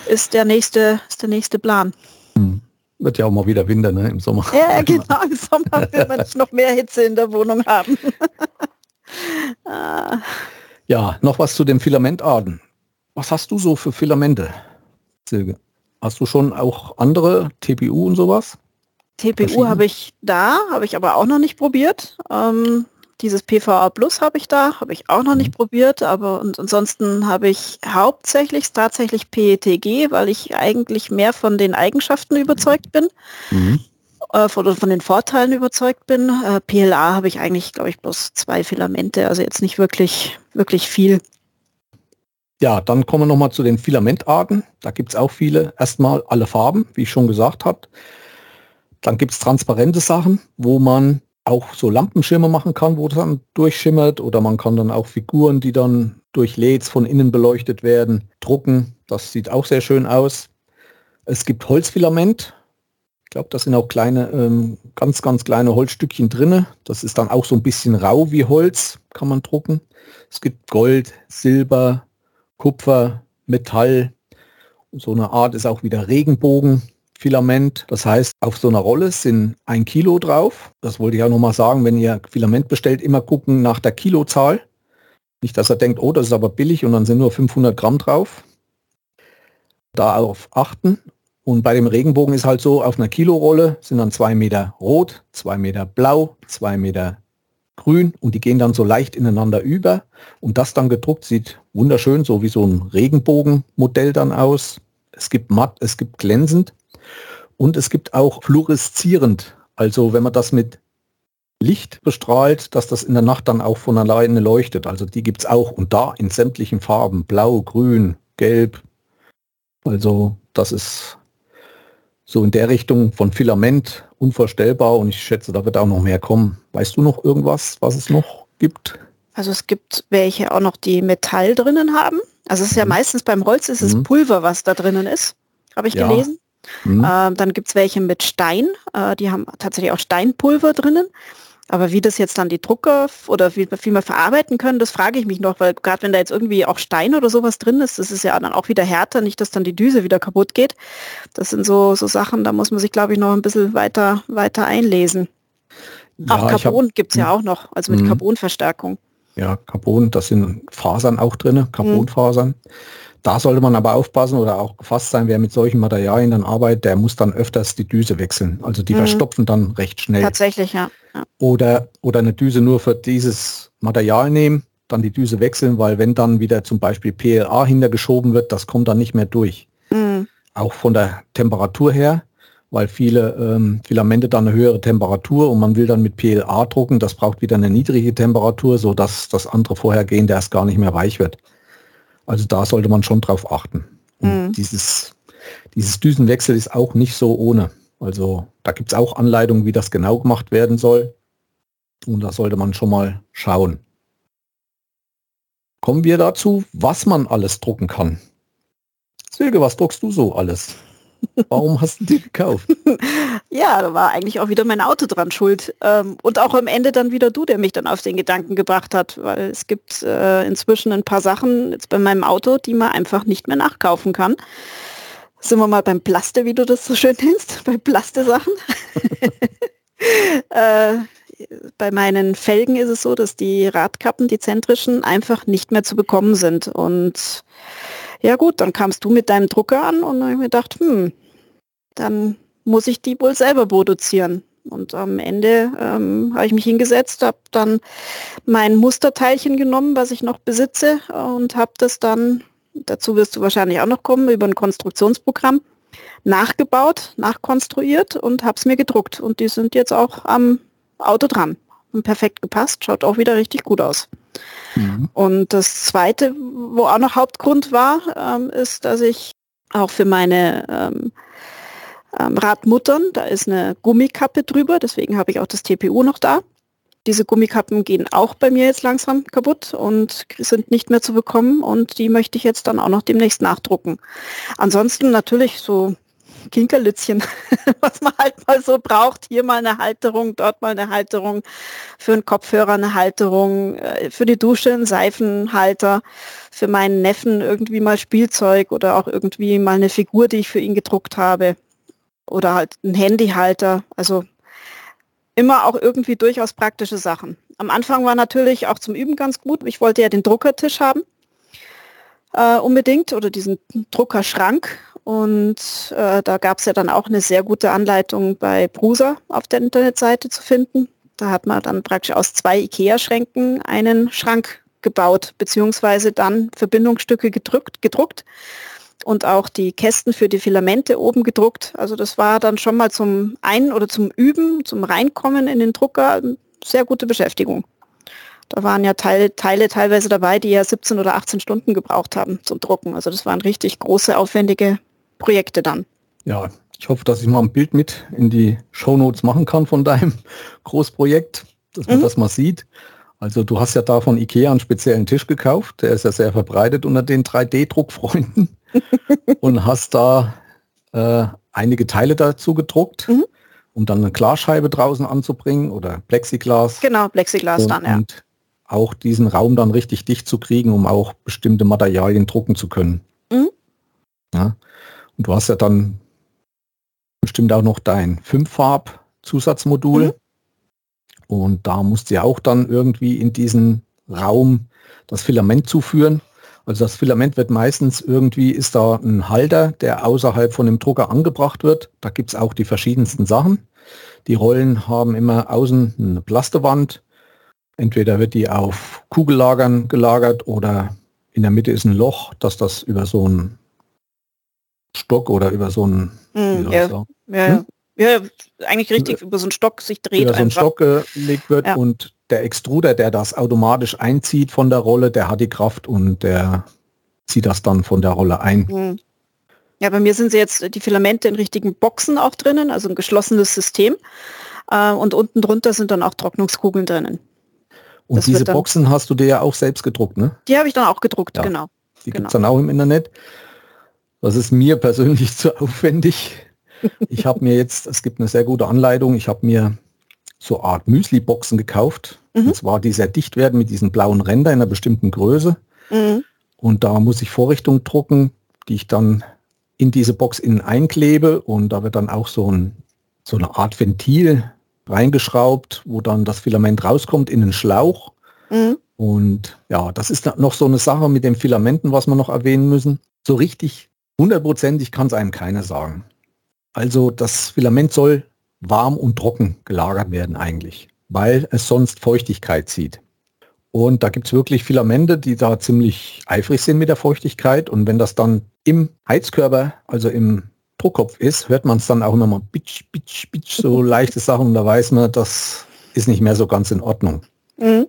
ist der nächste, ist der nächste Plan. Mhm. Wird ja auch mal wieder Winter, ne? Im Sommer. Ja, genau. Im Sommer will man noch mehr Hitze in der Wohnung haben. ah. Ja, noch was zu den Filamentarten. Was hast du so für Filamente, Silke? Hast du schon auch andere TPU und sowas? TPU habe ich da, habe ich aber auch noch nicht probiert. Ähm, dieses PVA Plus habe ich da, habe ich auch noch nicht mhm. probiert, aber und ansonsten habe ich hauptsächlich tatsächlich PETG, weil ich eigentlich mehr von den Eigenschaften überzeugt bin, mhm. äh, von, von, den Vorteilen überzeugt bin. Äh, PLA habe ich eigentlich, glaube ich, bloß zwei Filamente, also jetzt nicht wirklich, wirklich viel. Ja, dann kommen wir nochmal zu den Filamentarten. Da gibt es auch viele. Erstmal alle Farben, wie ich schon gesagt habe. Dann gibt es transparente Sachen, wo man auch so Lampenschirme machen kann, wo dann durchschimmert oder man kann dann auch Figuren, die dann durch LEDs von innen beleuchtet werden, drucken. Das sieht auch sehr schön aus. Es gibt Holzfilament. Ich glaube, das sind auch kleine, ähm, ganz, ganz kleine Holzstückchen drinne. Das ist dann auch so ein bisschen rau wie Holz, kann man drucken. Es gibt Gold, Silber, Kupfer, Metall. So eine Art ist auch wieder Regenbogen. Filament. Das heißt, auf so einer Rolle sind ein Kilo drauf. Das wollte ich auch nochmal sagen, wenn ihr Filament bestellt, immer gucken nach der Kilozahl. Nicht, dass er denkt, oh, das ist aber billig und dann sind nur 500 Gramm drauf. Darauf achten. Und bei dem Regenbogen ist halt so, auf einer Kilorolle sind dann zwei Meter rot, zwei Meter blau, zwei Meter grün und die gehen dann so leicht ineinander über. Und das dann gedruckt sieht wunderschön, so wie so ein Regenbogenmodell dann aus. Es gibt matt, es gibt glänzend. Und es gibt auch fluoreszierend, also wenn man das mit Licht bestrahlt, dass das in der Nacht dann auch von alleine leuchtet. Also die gibt es auch und da in sämtlichen Farben, blau, grün, gelb. Also das ist so in der Richtung von Filament unvorstellbar und ich schätze, da wird auch noch mehr kommen. Weißt du noch irgendwas, was es noch gibt? Also es gibt welche auch noch, die Metall drinnen haben. Also es ist ja mhm. meistens beim Holz ist es mhm. Pulver, was da drinnen ist, habe ich ja. gelesen. Mhm. Äh, dann gibt es welche mit Stein, äh, die haben tatsächlich auch Steinpulver drinnen. Aber wie das jetzt dann die Drucker oder wie viel wir verarbeiten können, das frage ich mich noch, weil gerade wenn da jetzt irgendwie auch Stein oder sowas drin ist, das ist ja dann auch wieder härter, nicht, dass dann die Düse wieder kaputt geht. Das sind so, so Sachen, da muss man sich, glaube ich, noch ein bisschen weiter, weiter einlesen. Ja, auch Carbon gibt es ja auch noch, also mit mhm. Carbonverstärkung. Ja, Carbon, das sind Fasern auch drin, Carbonfasern. Mhm. Da sollte man aber aufpassen oder auch gefasst sein, wer mit solchen Materialien dann arbeitet, der muss dann öfters die Düse wechseln. Also die mhm. verstopfen dann recht schnell. Tatsächlich, ja. ja. Oder, oder eine Düse nur für dieses Material nehmen, dann die Düse wechseln, weil wenn dann wieder zum Beispiel PLA hintergeschoben wird, das kommt dann nicht mehr durch. Mhm. Auch von der Temperatur her, weil viele ähm, Filamente dann eine höhere Temperatur und man will dann mit PLA drucken, das braucht wieder eine niedrige Temperatur, sodass das andere Vorhergehende erst gar nicht mehr weich wird. Also da sollte man schon drauf achten. Mhm. Dieses, dieses Düsenwechsel ist auch nicht so ohne. Also da gibt es auch Anleitungen, wie das genau gemacht werden soll. Und da sollte man schon mal schauen. Kommen wir dazu, was man alles drucken kann. Silke, was druckst du so alles? Warum hast du die gekauft? ja, da war eigentlich auch wieder mein Auto dran schuld. Ähm, und auch am Ende dann wieder du, der mich dann auf den Gedanken gebracht hat, weil es gibt äh, inzwischen ein paar Sachen jetzt bei meinem Auto, die man einfach nicht mehr nachkaufen kann. Sind wir mal beim Plaste, wie du das so schön nennst, bei Plaste-Sachen. äh, bei meinen Felgen ist es so, dass die Radkappen, die zentrischen, einfach nicht mehr zu bekommen sind. Und ja gut, dann kamst du mit deinem Drucker an und habe ich mir gedacht, hm, dann muss ich die wohl selber produzieren. Und am Ende ähm, habe ich mich hingesetzt, habe dann mein Musterteilchen genommen, was ich noch besitze und habe das dann, dazu wirst du wahrscheinlich auch noch kommen, über ein Konstruktionsprogramm nachgebaut, nachkonstruiert und habe es mir gedruckt. Und die sind jetzt auch am Auto dran. Perfekt gepasst, schaut auch wieder richtig gut aus. Mhm. Und das Zweite, wo auch noch Hauptgrund war, ähm, ist, dass ich auch für meine ähm, ähm, Radmuttern, da ist eine Gummikappe drüber, deswegen habe ich auch das TPU noch da. Diese Gummikappen gehen auch bei mir jetzt langsam kaputt und sind nicht mehr zu bekommen und die möchte ich jetzt dann auch noch demnächst nachdrucken. Ansonsten natürlich so Kinkerlitzchen, was man halt mal so braucht. Hier mal eine Halterung, dort mal eine Halterung, für einen Kopfhörer eine Halterung, äh, für die Dusche ein Seifenhalter, für meinen Neffen irgendwie mal Spielzeug oder auch irgendwie mal eine Figur, die ich für ihn gedruckt habe. Oder halt ein Handyhalter. Also immer auch irgendwie durchaus praktische Sachen. Am Anfang war natürlich auch zum Üben ganz gut. Ich wollte ja den Druckertisch haben. Äh, unbedingt oder diesen Druckerschrank und äh, da gab es ja dann auch eine sehr gute Anleitung bei Prusa auf der Internetseite zu finden. Da hat man dann praktisch aus zwei IKEA-Schränken einen Schrank gebaut, beziehungsweise dann Verbindungsstücke gedrückt, gedruckt und auch die Kästen für die Filamente oben gedruckt. Also das war dann schon mal zum Ein- oder zum Üben, zum Reinkommen in den Drucker sehr gute Beschäftigung. Da waren ja Teile, Teile teilweise dabei, die ja 17 oder 18 Stunden gebraucht haben zum Drucken. Also das waren richtig große, aufwendige Projekte dann. Ja, ich hoffe, dass ich mal ein Bild mit in die Show Notes machen kann von deinem Großprojekt, dass man mhm. das mal sieht. Also du hast ja da von Ikea einen speziellen Tisch gekauft, der ist ja sehr verbreitet unter den 3D-Druckfreunden und hast da äh, einige Teile dazu gedruckt, mhm. um dann eine Glasscheibe draußen anzubringen oder Plexiglas. Genau, Plexiglas und, dann, ja. Und auch diesen Raum dann richtig dicht zu kriegen, um auch bestimmte Materialien drucken zu können. Mhm. Ja. Und du hast ja dann bestimmt auch noch dein Fünffarb-Zusatzmodul. Mhm. Und da musst du ja auch dann irgendwie in diesen Raum das Filament zuführen. Also das Filament wird meistens irgendwie, ist da ein Halter, der außerhalb von dem Drucker angebracht wird. Da gibt es auch die verschiedensten Sachen. Die Rollen haben immer außen eine Plastewand. Entweder wird die auf Kugellagern gelagert oder in der Mitte ist ein Loch, dass das über so ein Stock oder über so einen mm, ja. Ja, hm? ja, eigentlich richtig über so einen Stock sich dreht. Über so einen Stock gelegt wird ja. und der Extruder, der das automatisch einzieht von der Rolle, der hat die Kraft und der zieht das dann von der Rolle ein. Mhm. Ja, bei mir sind sie jetzt die Filamente in richtigen Boxen auch drinnen, also ein geschlossenes System. Äh, und unten drunter sind dann auch Trocknungskugeln drinnen. Und das diese Boxen hast du dir ja auch selbst gedruckt, ne? Die habe ich dann auch gedruckt, ja. genau. Die genau. gibt es dann auch im Internet. Das ist mir persönlich zu aufwendig. Ich habe mir jetzt, es gibt eine sehr gute Anleitung, ich habe mir so Art Müsli-Boxen gekauft. Mhm. Und zwar die sehr dicht werden mit diesen blauen Rändern in einer bestimmten Größe. Mhm. Und da muss ich Vorrichtungen drucken, die ich dann in diese Box innen einklebe und da wird dann auch so, ein, so eine Art Ventil reingeschraubt, wo dann das Filament rauskommt in den Schlauch. Mhm. Und ja, das ist noch so eine Sache mit den Filamenten, was wir noch erwähnen müssen. So richtig Hundertprozentig kann es einem keiner sagen. Also das Filament soll warm und trocken gelagert werden eigentlich, weil es sonst Feuchtigkeit zieht. Und da gibt es wirklich Filamente, die da ziemlich eifrig sind mit der Feuchtigkeit. Und wenn das dann im Heizkörper, also im Druckkopf ist, hört man es dann auch immer mal bitsch, bitsch, bitsch, so leichte Sachen. Und da weiß man, das ist nicht mehr so ganz in Ordnung. Mhm.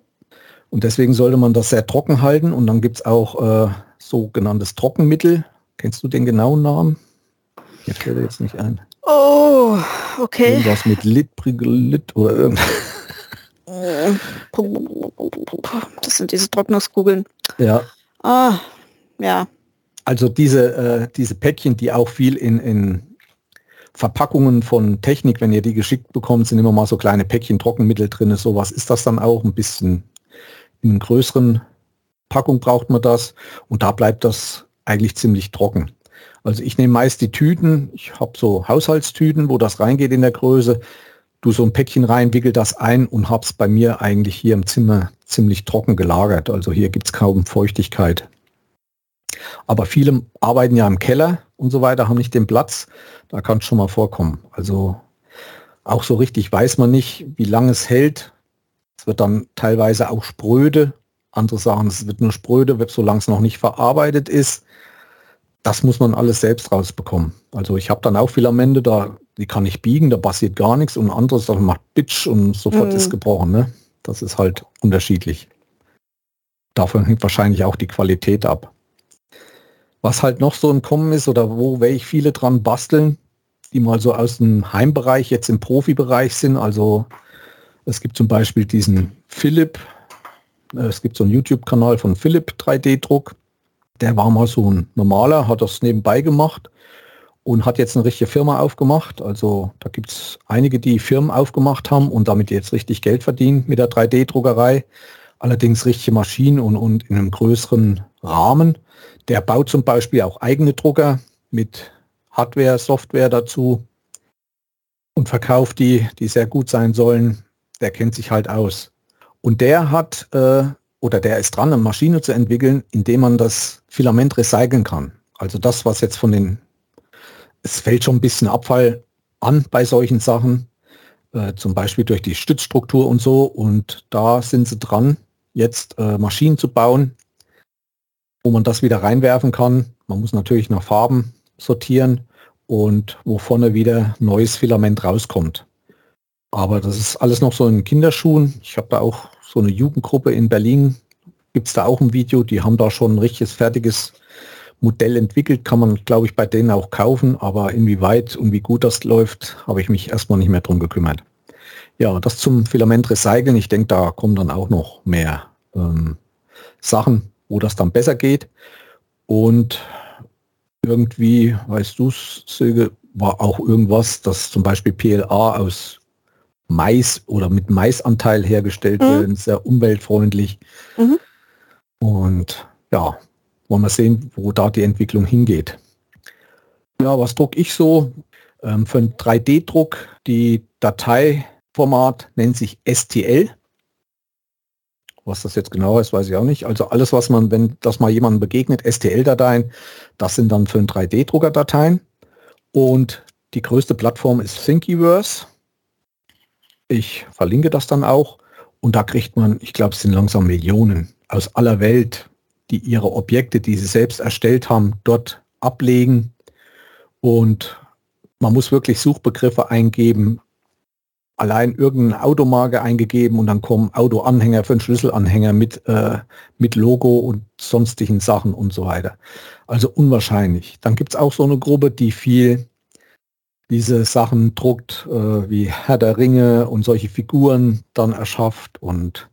Und deswegen sollte man das sehr trocken halten. Und dann gibt es auch äh, sogenanntes Trockenmittel. Kennst du den genauen Namen? Mir fällt jetzt nicht ein. Oh, okay. Irgendwas mit Litprigelit oder irgendwas. Das sind diese Trocknungskugeln. Ja. Ah, ja. Also diese, äh, diese Päckchen, die auch viel in, in Verpackungen von Technik, wenn ihr die geschickt bekommt, sind immer mal so kleine Päckchen Trockenmittel drin. Sowas ist das dann auch ein bisschen in größeren Packung braucht man das und da bleibt das eigentlich ziemlich trocken. Also ich nehme meist die Tüten, ich habe so Haushaltstüten, wo das reingeht in der Größe. du so ein Päckchen rein, wickel das ein und hab's bei mir eigentlich hier im Zimmer ziemlich trocken gelagert. Also hier gibt's kaum Feuchtigkeit. Aber viele arbeiten ja im Keller und so weiter, haben nicht den Platz. Da kann es schon mal vorkommen. Also auch so richtig weiß man nicht, wie lange es hält. Es wird dann teilweise auch spröde. Andere sagen, es wird nur spröde, solange es noch nicht verarbeitet ist. Das muss man alles selbst rausbekommen. Also ich habe dann auch Filamente, da die kann ich biegen, da passiert gar nichts und anderes, das macht Bitch und sofort mhm. ist gebrochen. Ne? Das ist halt unterschiedlich. Davon hängt wahrscheinlich auch die Qualität ab. Was halt noch so ein Kommen ist oder wo werde ich viele dran basteln, die mal so aus dem Heimbereich jetzt im Profibereich sind. Also es gibt zum Beispiel diesen Philipp, äh, es gibt so einen YouTube-Kanal von Philipp 3D-Druck. Der war mal so ein normaler, hat das nebenbei gemacht und hat jetzt eine richtige Firma aufgemacht. Also da gibt es einige, die Firmen aufgemacht haben und damit jetzt richtig Geld verdienen mit der 3D-Druckerei. Allerdings richtige Maschinen und, und in einem größeren Rahmen. Der baut zum Beispiel auch eigene Drucker mit Hardware, Software dazu und verkauft die, die sehr gut sein sollen. Der kennt sich halt aus. Und der hat äh, oder der ist dran, eine Maschine zu entwickeln, indem man das Filament recyceln kann. Also das, was jetzt von den, es fällt schon ein bisschen Abfall an bei solchen Sachen, äh, zum Beispiel durch die Stützstruktur und so. Und da sind sie dran, jetzt äh, Maschinen zu bauen, wo man das wieder reinwerfen kann. Man muss natürlich nach Farben sortieren und wo vorne wieder neues Filament rauskommt. Aber das ist alles noch so in Kinderschuhen. Ich habe da auch so eine Jugendgruppe in Berlin. Gibt es da auch ein Video, die haben da schon ein richtiges fertiges Modell entwickelt, kann man, glaube ich, bei denen auch kaufen, aber inwieweit und wie gut das läuft, habe ich mich erstmal nicht mehr drum gekümmert. Ja, das zum Filament Recyceln. Ich denke, da kommen dann auch noch mehr ähm, Sachen, wo das dann besser geht. Und irgendwie, weißt du, Silke, war auch irgendwas, dass zum Beispiel PLA aus Mais oder mit Maisanteil hergestellt mhm. werden, sehr umweltfreundlich. Mhm. Und ja, wollen wir sehen, wo da die Entwicklung hingeht. Ja, was druck ich so? Ähm, für einen 3D-Druck, die Dateiformat nennt sich STL. Was das jetzt genau ist, weiß ich auch nicht. Also alles, was man, wenn das mal jemandem begegnet, STL-Dateien, das sind dann für einen 3D-Drucker Dateien. Und die größte Plattform ist Thingiverse. Ich verlinke das dann auch. Und da kriegt man, ich glaube, es sind langsam Millionen aus aller Welt, die ihre Objekte, die sie selbst erstellt haben, dort ablegen. Und man muss wirklich Suchbegriffe eingeben, allein irgendeine Automarke eingegeben und dann kommen Autoanhänger für einen Schlüsselanhänger mit, äh, mit Logo und sonstigen Sachen und so weiter. Also unwahrscheinlich. Dann gibt es auch so eine Gruppe, die viel diese Sachen druckt, äh, wie Herr der Ringe und solche Figuren dann erschafft und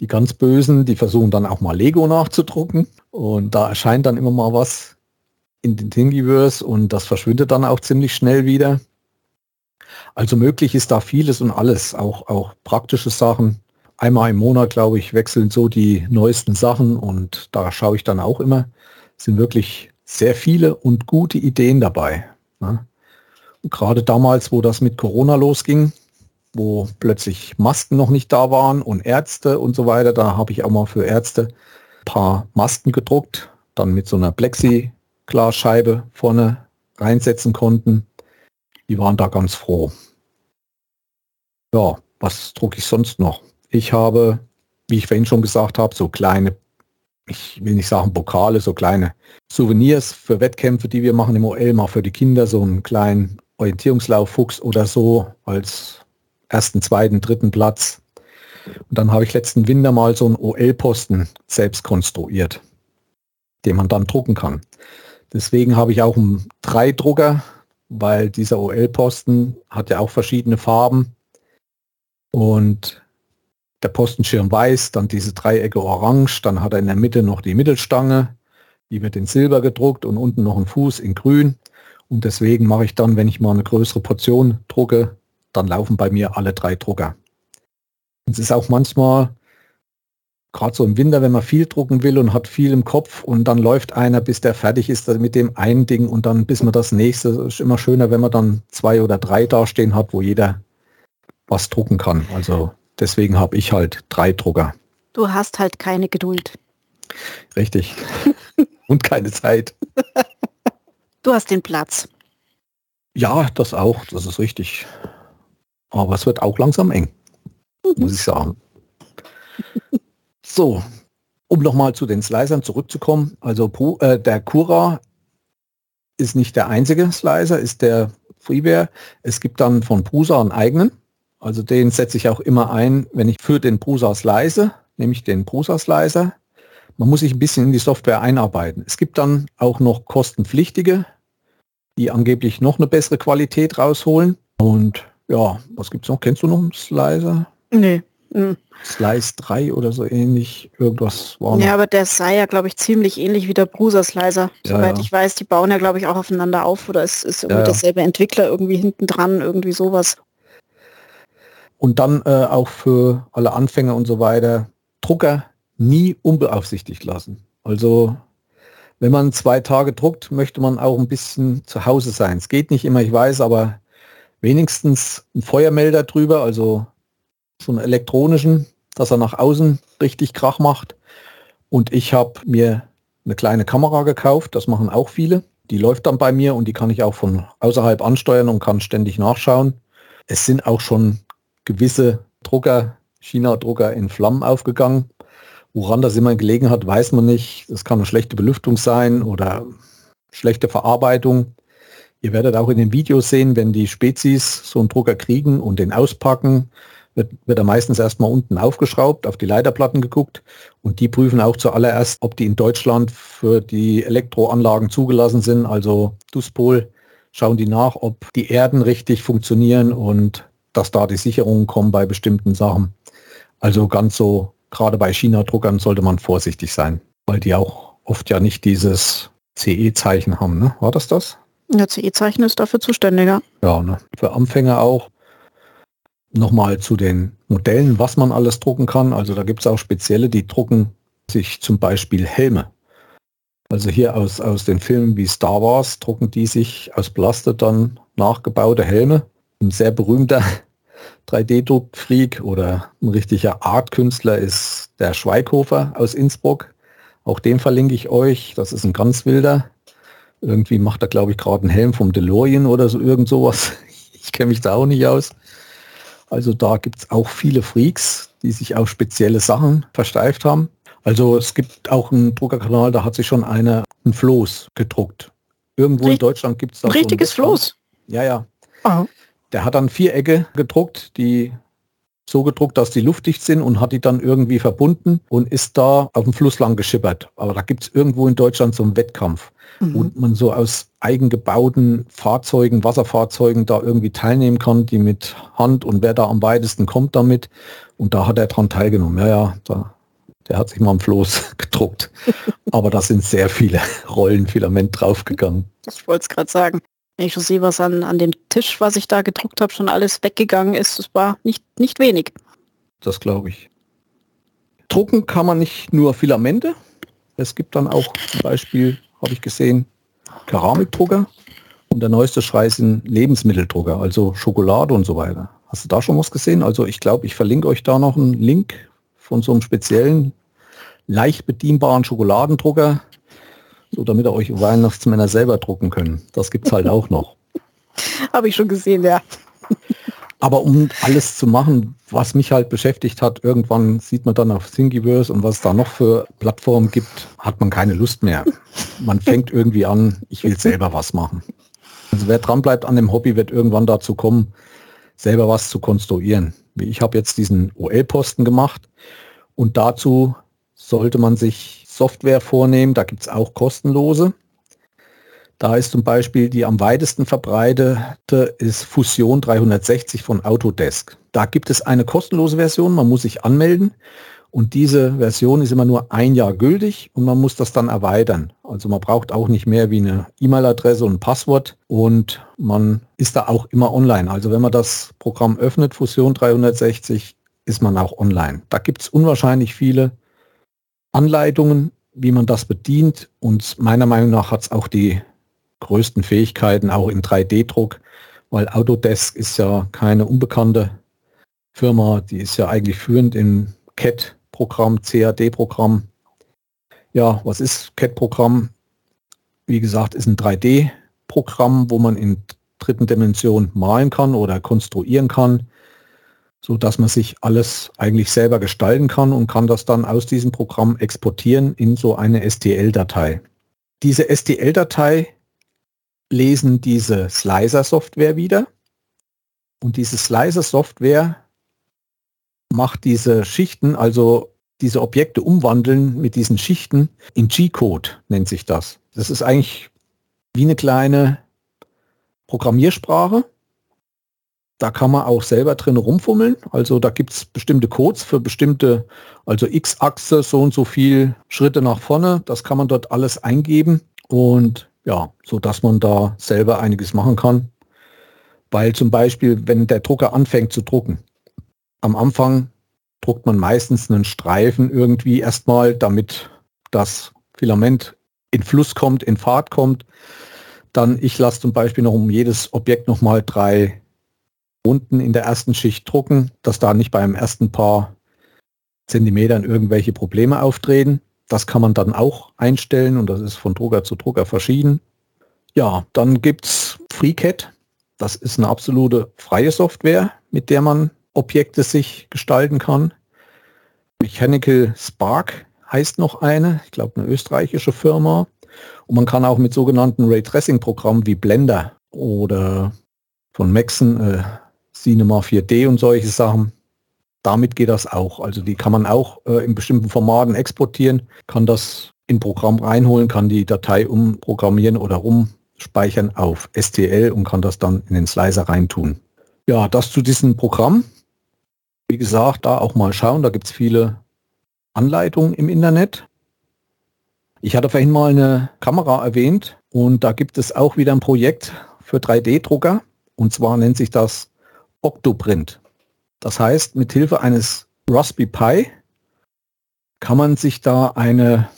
die ganz Bösen, die versuchen dann auch mal Lego nachzudrucken und da erscheint dann immer mal was in den Thingiverse und das verschwindet dann auch ziemlich schnell wieder. Also möglich ist da vieles und alles, auch, auch praktische Sachen. Einmal im Monat, glaube ich, wechseln so die neuesten Sachen und da schaue ich dann auch immer. Es sind wirklich sehr viele und gute Ideen dabei. Ne? Gerade damals, wo das mit Corona losging, wo plötzlich Masken noch nicht da waren und Ärzte und so weiter, da habe ich auch mal für Ärzte ein paar Masken gedruckt, dann mit so einer Plexiglasscheibe vorne reinsetzen konnten. Die waren da ganz froh. Ja, was drucke ich sonst noch? Ich habe, wie ich vorhin schon gesagt habe, so kleine, ich will nicht sagen Pokale, so kleine Souvenirs für Wettkämpfe, die wir machen im OL, mal für die Kinder, so einen kleinen Orientierungslauf Fuchs oder so als ersten, zweiten, dritten Platz. Und dann habe ich letzten Winter mal so einen OL-Posten selbst konstruiert, den man dann drucken kann. Deswegen habe ich auch einen Drei-Drucker, weil dieser OL-Posten hat ja auch verschiedene Farben und der Postenschirm weiß, dann diese Dreiecke orange, dann hat er in der Mitte noch die Mittelstange, die wird in Silber gedruckt und unten noch ein Fuß in grün. Und deswegen mache ich dann, wenn ich mal eine größere Portion drucke, dann laufen bei mir alle drei Drucker. Es ist auch manchmal, gerade so im Winter, wenn man viel drucken will und hat viel im Kopf und dann läuft einer, bis der fertig ist mit dem einen Ding und dann bis man das nächste, ist immer schöner, wenn man dann zwei oder drei dastehen hat, wo jeder was drucken kann. Also deswegen habe ich halt drei Drucker. Du hast halt keine Geduld. Richtig. Und keine Zeit. Du hast den Platz. Ja, das auch, das ist richtig. Aber es wird auch langsam eng, muss ich sagen. So, um nochmal zu den Slicern zurückzukommen. Also äh, der Cura ist nicht der einzige Slicer, ist der Freeware. Es gibt dann von Prusa einen eigenen. Also den setze ich auch immer ein, wenn ich für den Prusa slice, nämlich den Prusa Slicer. Man muss sich ein bisschen in die Software einarbeiten. Es gibt dann auch noch kostenpflichtige, die angeblich noch eine bessere Qualität rausholen. Und ja, was gibt es noch? Kennst du noch einen Slicer? Nee. Mhm. Slice 3 oder so ähnlich. Irgendwas war Ja, aber der sei ja, glaube ich, ziemlich ähnlich wie der Bruser Slicer. Ja, Soweit ja. ich weiß, die bauen ja, glaube ich, auch aufeinander auf oder es ist irgendwie ja, derselbe Entwickler irgendwie hinten dran, irgendwie sowas. Und dann äh, auch für alle Anfänger und so weiter, Drucker nie unbeaufsichtigt lassen. Also wenn man zwei Tage druckt, möchte man auch ein bisschen zu Hause sein. Es geht nicht immer, ich weiß, aber wenigstens ein Feuermelder drüber, also so einen elektronischen, dass er nach außen richtig Krach macht. Und ich habe mir eine kleine Kamera gekauft, das machen auch viele. Die läuft dann bei mir und die kann ich auch von außerhalb ansteuern und kann ständig nachschauen. Es sind auch schon gewisse Drucker, China-Drucker in Flammen aufgegangen. Woran das immer gelegen hat, weiß man nicht. Es kann eine schlechte Belüftung sein oder schlechte Verarbeitung. Ihr werdet auch in den Videos sehen, wenn die Spezies so einen Drucker kriegen und den auspacken, wird, wird er meistens erstmal unten aufgeschraubt, auf die Leiterplatten geguckt und die prüfen auch zuallererst, ob die in Deutschland für die Elektroanlagen zugelassen sind, also Duspol, schauen die nach, ob die Erden richtig funktionieren und dass da die Sicherungen kommen bei bestimmten Sachen. Also ganz so, gerade bei China-Druckern sollte man vorsichtig sein, weil die auch oft ja nicht dieses CE-Zeichen haben. Ne? War das das? Ja, CE-Zeichen ist dafür zuständiger. Ja, ne? für Anfänger auch. Nochmal zu den Modellen, was man alles drucken kann. Also da gibt es auch spezielle, die drucken sich zum Beispiel Helme. Also hier aus, aus den Filmen wie Star Wars drucken die sich aus Plastik dann nachgebaute Helme. Ein sehr berühmter 3D-Druckfreak oder ein richtiger Artkünstler ist der Schweighofer aus Innsbruck. Auch den verlinke ich euch. Das ist ein ganz wilder. Irgendwie macht er, glaube ich, gerade einen Helm vom DeLorean oder so irgend sowas. Ich kenne mich da auch nicht aus. Also da gibt es auch viele Freaks, die sich auf spezielle Sachen versteift haben. Also es gibt auch einen Druckerkanal, da hat sich schon einer ein Floß gedruckt. Irgendwo Richt in Deutschland gibt es da. Richtiges so Floß? Ja, ja. Aha. Der hat dann Vierecke gedruckt, die so gedruckt, dass die luftdicht sind und hat die dann irgendwie verbunden und ist da auf dem Fluss lang geschippert. Aber da gibt es irgendwo in Deutschland so einen Wettkampf, mhm. wo man so aus eigengebauten Fahrzeugen, Wasserfahrzeugen da irgendwie teilnehmen kann, die mit Hand und wer da am weitesten kommt damit. Und da hat er dran teilgenommen. Ja, ja, da, der hat sich mal am Floß gedruckt. Aber da sind sehr viele Rollenfilament draufgegangen. Ich wollte es gerade sagen. Wenn ich schon sehe, was an, an dem Tisch, was ich da gedruckt habe, schon alles weggegangen ist, es war nicht, nicht wenig. Das glaube ich. Drucken kann man nicht nur Filamente. Es gibt dann auch zum Beispiel, habe ich gesehen, Keramikdrucker und der neueste Schrei sind Lebensmitteldrucker, also Schokolade und so weiter. Hast du da schon was gesehen? Also ich glaube, ich verlinke euch da noch einen Link von so einem speziellen, leicht bedienbaren Schokoladendrucker, so damit ihr euch Weihnachtsmänner selber drucken können. Das gibt es halt auch noch. Habe ich schon gesehen, ja. Aber um alles zu machen, was mich halt beschäftigt hat, irgendwann sieht man dann auf Thingiverse und was es da noch für Plattformen gibt, hat man keine Lust mehr. Man fängt irgendwie an, ich will selber was machen. Also wer dran bleibt an dem Hobby, wird irgendwann dazu kommen, selber was zu konstruieren. Ich habe jetzt diesen OL-Posten gemacht und dazu sollte man sich Software vornehmen. Da gibt es auch kostenlose. Da ist zum Beispiel die am weitesten verbreitete ist Fusion 360 von Autodesk. Da gibt es eine kostenlose Version, man muss sich anmelden und diese Version ist immer nur ein Jahr gültig und man muss das dann erweitern. Also man braucht auch nicht mehr wie eine E-Mail-Adresse und ein Passwort und man ist da auch immer online. Also wenn man das Programm öffnet, Fusion 360, ist man auch online. Da gibt es unwahrscheinlich viele Anleitungen, wie man das bedient und meiner Meinung nach hat es auch die größten Fähigkeiten, auch im 3D-Druck, weil Autodesk ist ja keine unbekannte Firma, die ist ja eigentlich führend im CAD-Programm, CAD-Programm. Ja, was ist CAD-Programm? Wie gesagt, ist ein 3D-Programm, wo man in dritten Dimension malen kann oder konstruieren kann, so dass man sich alles eigentlich selber gestalten kann und kann das dann aus diesem Programm exportieren in so eine STL-Datei. Diese STL-Datei lesen diese Slicer-Software wieder und diese Slicer-Software macht diese Schichten, also diese Objekte umwandeln mit diesen Schichten in G-Code, nennt sich das. Das ist eigentlich wie eine kleine Programmiersprache. Da kann man auch selber drin rumfummeln. Also da gibt es bestimmte Codes für bestimmte, also X-Achse, so und so viel Schritte nach vorne. Das kann man dort alles eingeben und ja, so dass man da selber einiges machen kann. Weil zum Beispiel, wenn der Drucker anfängt zu drucken, am Anfang druckt man meistens einen Streifen irgendwie erstmal, damit das Filament in Fluss kommt, in Fahrt kommt. Dann ich lasse zum Beispiel noch um jedes Objekt nochmal drei Runden in der ersten Schicht drucken, dass da nicht beim ersten paar Zentimetern irgendwelche Probleme auftreten. Das kann man dann auch einstellen und das ist von Drucker zu Drucker verschieden. Ja, dann gibt es FreeCAD. Das ist eine absolute freie Software, mit der man Objekte sich gestalten kann. Mechanical Spark heißt noch eine, ich glaube eine österreichische Firma. Und man kann auch mit sogenannten Raytracing-Programmen wie Blender oder von Maxon äh, Cinema 4D und solche Sachen, damit geht das auch. Also die kann man auch äh, in bestimmten Formaten exportieren, kann das in Programm reinholen, kann die Datei umprogrammieren oder rumspeichern auf STL und kann das dann in den Slicer reintun. Ja, das zu diesem Programm. Wie gesagt, da auch mal schauen, da gibt es viele Anleitungen im Internet. Ich hatte vorhin mal eine Kamera erwähnt und da gibt es auch wieder ein Projekt für 3D-Drucker und zwar nennt sich das Octoprint. Das heißt, mit Hilfe eines Raspberry Pi kann man sich da eine,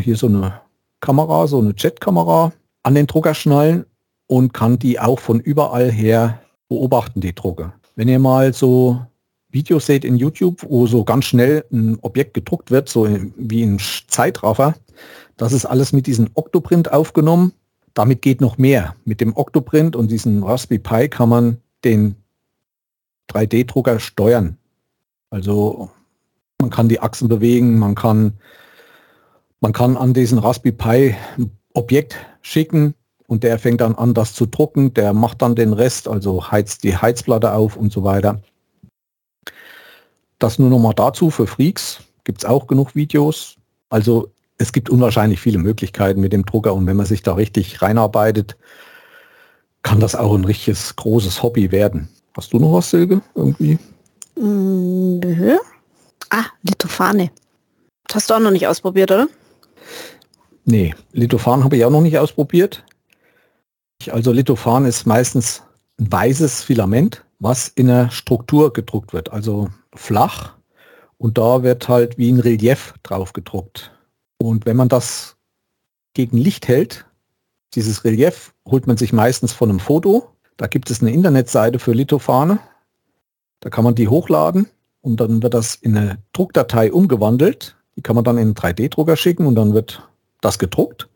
hier so eine Kamera, so eine Jetkamera an den Drucker schnallen und kann die auch von überall her beobachten, die Drucker. Wenn ihr mal so Videos seht in YouTube, wo so ganz schnell ein Objekt gedruckt wird, so wie ein Zeitraffer, das ist alles mit diesem Octoprint aufgenommen. Damit geht noch mehr. Mit dem Octoprint und diesem Raspberry Pi kann man den 3D-Drucker steuern. Also man kann die Achsen bewegen, man kann, man kann an diesen Raspberry Pi ein Objekt schicken und der fängt dann an, das zu drucken. Der macht dann den Rest, also heizt die Heizplatte auf und so weiter. Das nur noch mal dazu für Freaks. Gibt es auch genug Videos. Also es gibt unwahrscheinlich viele Möglichkeiten mit dem Drucker und wenn man sich da richtig reinarbeitet, kann das auch ein richtiges großes Hobby werden. Hast du noch was, Silke? Irgendwie? Mhm. Ah, Lithophane. Das hast du auch noch nicht ausprobiert, oder? Nee, Lithophan habe ich auch noch nicht ausprobiert. Also Lithophan ist meistens ein weißes Filament, was in der Struktur gedruckt wird. Also flach und da wird halt wie ein Relief drauf gedruckt. Und wenn man das gegen Licht hält, dieses Relief holt man sich meistens von einem Foto. Da gibt es eine Internetseite für Lithophane. Da kann man die hochladen und dann wird das in eine Druckdatei umgewandelt. Die kann man dann in einen 3D-Drucker schicken und dann wird das gedruckt.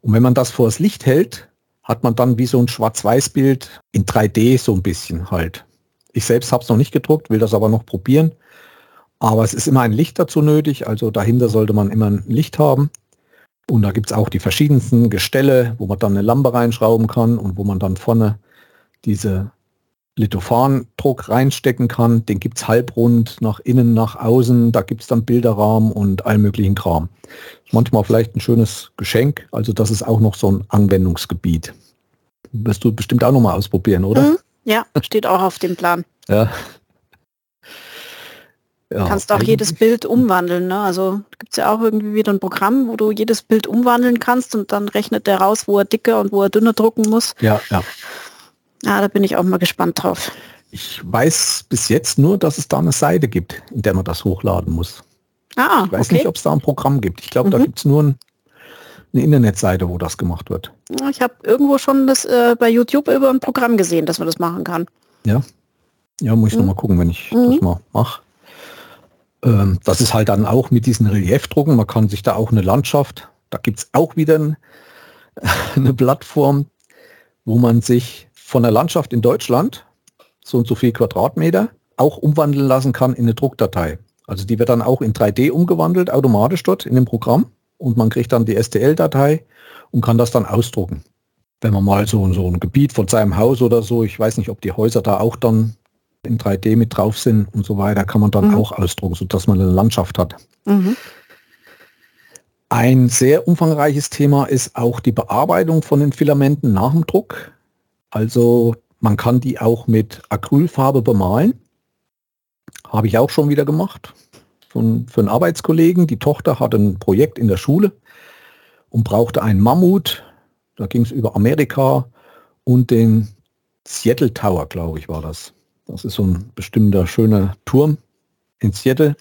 Und wenn man das vor das Licht hält, hat man dann wie so ein Schwarz-Weiß-Bild in 3D so ein bisschen halt. Ich selbst habe es noch nicht gedruckt, will das aber noch probieren. Aber es ist immer ein Licht dazu nötig, also dahinter sollte man immer ein Licht haben. Und da gibt es auch die verschiedensten Gestelle, wo man dann eine Lampe reinschrauben kann und wo man dann vorne diese Lithophan-Druck reinstecken kann. Den gibt es halbrund nach innen, nach außen. Da gibt es dann Bilderrahmen und allen möglichen Kram. Manchmal vielleicht ein schönes Geschenk. Also das ist auch noch so ein Anwendungsgebiet. Wirst du bestimmt auch noch mal ausprobieren, oder? Mhm. Ja, steht auch auf dem Plan. Ja. Ja, kannst auch jedes Bild umwandeln. Ne? Also gibt es ja auch irgendwie wieder ein Programm, wo du jedes Bild umwandeln kannst und dann rechnet der raus, wo er dicker und wo er dünner drucken muss. Ja, ja. Ja, da bin ich auch mal gespannt drauf. Ich weiß bis jetzt nur, dass es da eine Seite gibt, in der man das hochladen muss. Ah, ich weiß okay. nicht, ob es da ein Programm gibt. Ich glaube, mhm. da gibt es nur ein, eine Internetseite, wo das gemacht wird. Ich habe irgendwo schon das äh, bei YouTube über ein Programm gesehen, dass man das machen kann. Ja. Ja, muss ich mhm. noch mal gucken, wenn ich mhm. das mal mache. Ähm, das ist halt dann auch mit diesen Reliefdrucken. Man kann sich da auch eine Landschaft, da gibt es auch wieder eine Plattform, wo man sich von der Landschaft in Deutschland, so und so viel Quadratmeter, auch umwandeln lassen kann in eine Druckdatei. Also die wird dann auch in 3D umgewandelt, automatisch dort in dem Programm. Und man kriegt dann die STL-Datei und kann das dann ausdrucken. Wenn man mal so, so ein Gebiet von seinem Haus oder so, ich weiß nicht, ob die Häuser da auch dann in 3D mit drauf sind und so weiter, kann man dann mhm. auch ausdrucken, sodass man eine Landschaft hat. Mhm. Ein sehr umfangreiches Thema ist auch die Bearbeitung von den Filamenten nach dem Druck. Also man kann die auch mit Acrylfarbe bemalen. Habe ich auch schon wieder gemacht. Von, für einen Arbeitskollegen. Die Tochter hat ein Projekt in der Schule und brauchte einen Mammut. Da ging es über Amerika und den Seattle Tower, glaube ich, war das. Das ist so ein bestimmter schöner Turm in Seattle.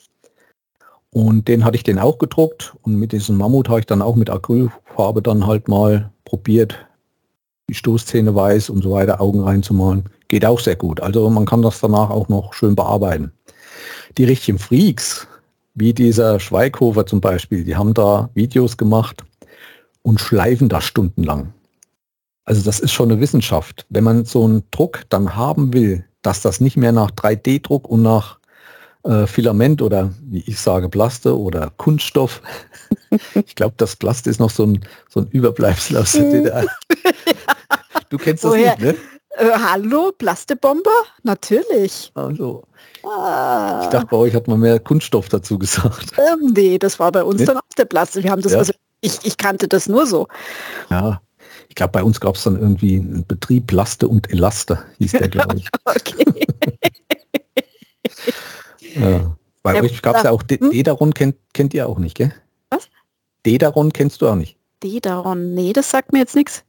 Und den hatte ich den auch gedruckt und mit diesem Mammut habe ich dann auch mit Acrylfarbe dann halt mal probiert, die Stoßzähne weiß und so weiter, Augen reinzumalen. Geht auch sehr gut. Also man kann das danach auch noch schön bearbeiten. Die richtigen Freaks, wie dieser Schweighofer zum Beispiel, die haben da Videos gemacht und schleifen da stundenlang. Also das ist schon eine Wissenschaft. Wenn man so einen Druck dann haben will, dass das nicht mehr nach 3D-Druck und nach äh, Filament oder wie ich sage Plaste oder Kunststoff. ich glaube, das Plaste ist noch so ein, so ein Überbleibsel aus der DDR. Du kennst das Woher? nicht, ne? Äh, hallo, Plastebomber? Natürlich. Also. Ah. Ich dachte, bei euch hat man mehr Kunststoff dazu gesagt. Ähm, nee, das war bei uns nee? dann auch der Plaste. Wir haben das, ja. also, ich, ich kannte das nur so. Ja, ich glaube, bei uns gab es dann irgendwie einen Betrieb Plaste und Elaste, hieß der, glaube ich. okay. ja. Bei ja, euch gab es ja auch hm? Dedaron, kennt, kennt ihr auch nicht, gell? Was? Dedaron kennst du auch nicht. Dedaron, nee, das sagt mir jetzt nichts.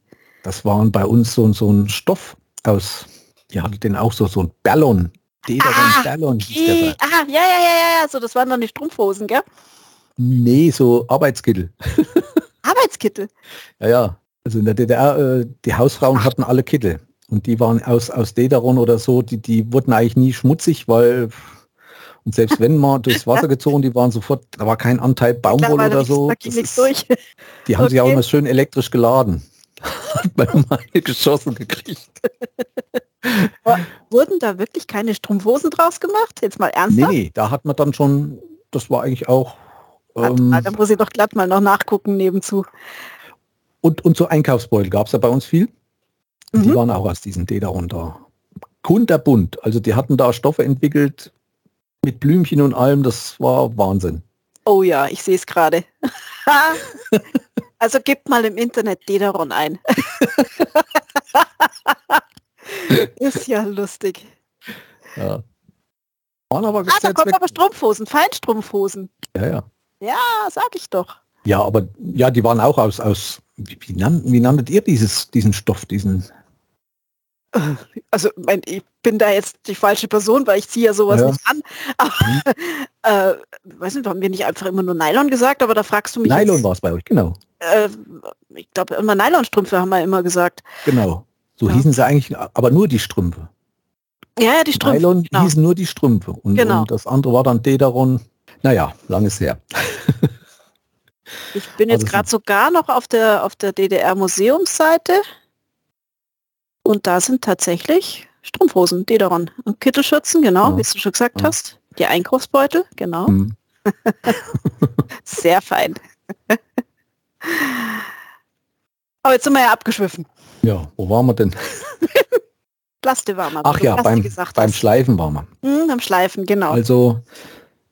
Das waren bei uns so, so ein Stoff aus, die hatten den auch so, so ein Ballon. Dedaron ah, Ballon. Okay. Ah, ja, ja, ja, ja, so, das waren dann die Strumpfhosen, gell? Nee, so Arbeitskittel. Arbeitskittel? Ja, ja. Also in der DDR, äh, die Hausfrauen hatten alle Kittel. Und die waren aus, aus Dederon oder so, die, die wurden eigentlich nie schmutzig, weil und selbst wenn mal durchs Wasser gezogen, die waren sofort, da war kein Anteil Baumwolle oder so. Ist. Die haben okay. sich auch immer schön elektrisch geladen. Hat meine Meine geschossen gekriegt. Wurden da wirklich keine Strumpfhosen draus gemacht? Jetzt mal ernsthaft? Nee, da hat man dann schon, das war eigentlich auch. Ähm, da muss ich doch glatt mal noch nachgucken nebenzu. Und, und so Einkaufsbeutel gab es ja bei uns viel. Mhm. Die waren auch aus diesen D darunter. Kunterbunt. Also die hatten da Stoffe entwickelt mit Blümchen und allem. Das war Wahnsinn. Oh ja, ich sehe es gerade. also gebt mal im Internet Dederon ein. Ist ja lustig. Ja. Waren aber ah, da kommt aber Strumpfhosen, Feinstrumpfhosen. Ja, ja. Ja, sag ich doch. Ja, aber ja, die waren auch aus, aus wie, wie, nannt, wie nanntet ihr dieses, diesen Stoff, diesen? Also mein, ich bin da jetzt die falsche Person, weil ich ziehe ja sowas ja. nicht an. Aber, mhm. äh, weiß nicht, haben wir nicht einfach immer nur Nylon gesagt, aber da fragst du mich. Nylon war es bei euch, genau. Äh, ich glaube immer Nylonstrümpfe haben wir immer gesagt. Genau. So ja. hießen sie eigentlich, aber nur die Strümpfe. Ja, ja, die Strümpfe. Nylon genau. hießen nur die Strümpfe. Und, genau. und das andere war dann Dederon. Naja, langes her. Ich bin jetzt also gerade sogar noch auf der, auf der DDR-Museumsseite und da sind tatsächlich Strumpfhosen, Dederon und Kittelschürzen, genau, ja. wie du schon gesagt ja. hast. Die Einkaufsbeutel, genau. Mhm. Sehr fein. Aber jetzt sind wir ja abgeschwiffen. Ja, wo waren wir denn? Plaste war man. Ach ja, beim, beim Schleifen waren wir. Mhm, beim Schleifen, genau. Also,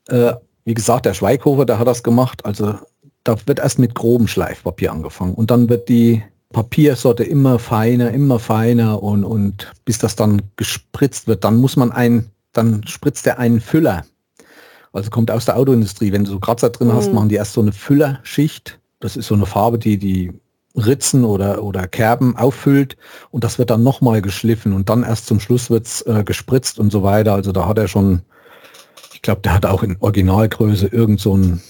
äh, wie gesagt, der Schweighofer, der hat das gemacht. Also da wird erst mit grobem Schleifpapier angefangen und dann wird die Papiersorte immer feiner, immer feiner und, und bis das dann gespritzt wird, dann muss man ein, dann spritzt er einen Füller. Also kommt aus der Autoindustrie. Wenn du so Kratzer drin mhm. hast, machen die erst so eine Füllerschicht. Das ist so eine Farbe, die die Ritzen oder, oder Kerben auffüllt und das wird dann nochmal geschliffen und dann erst zum Schluss wird's äh, gespritzt und so weiter. Also da hat er schon, ich glaube, der hat auch in Originalgröße irgend so ein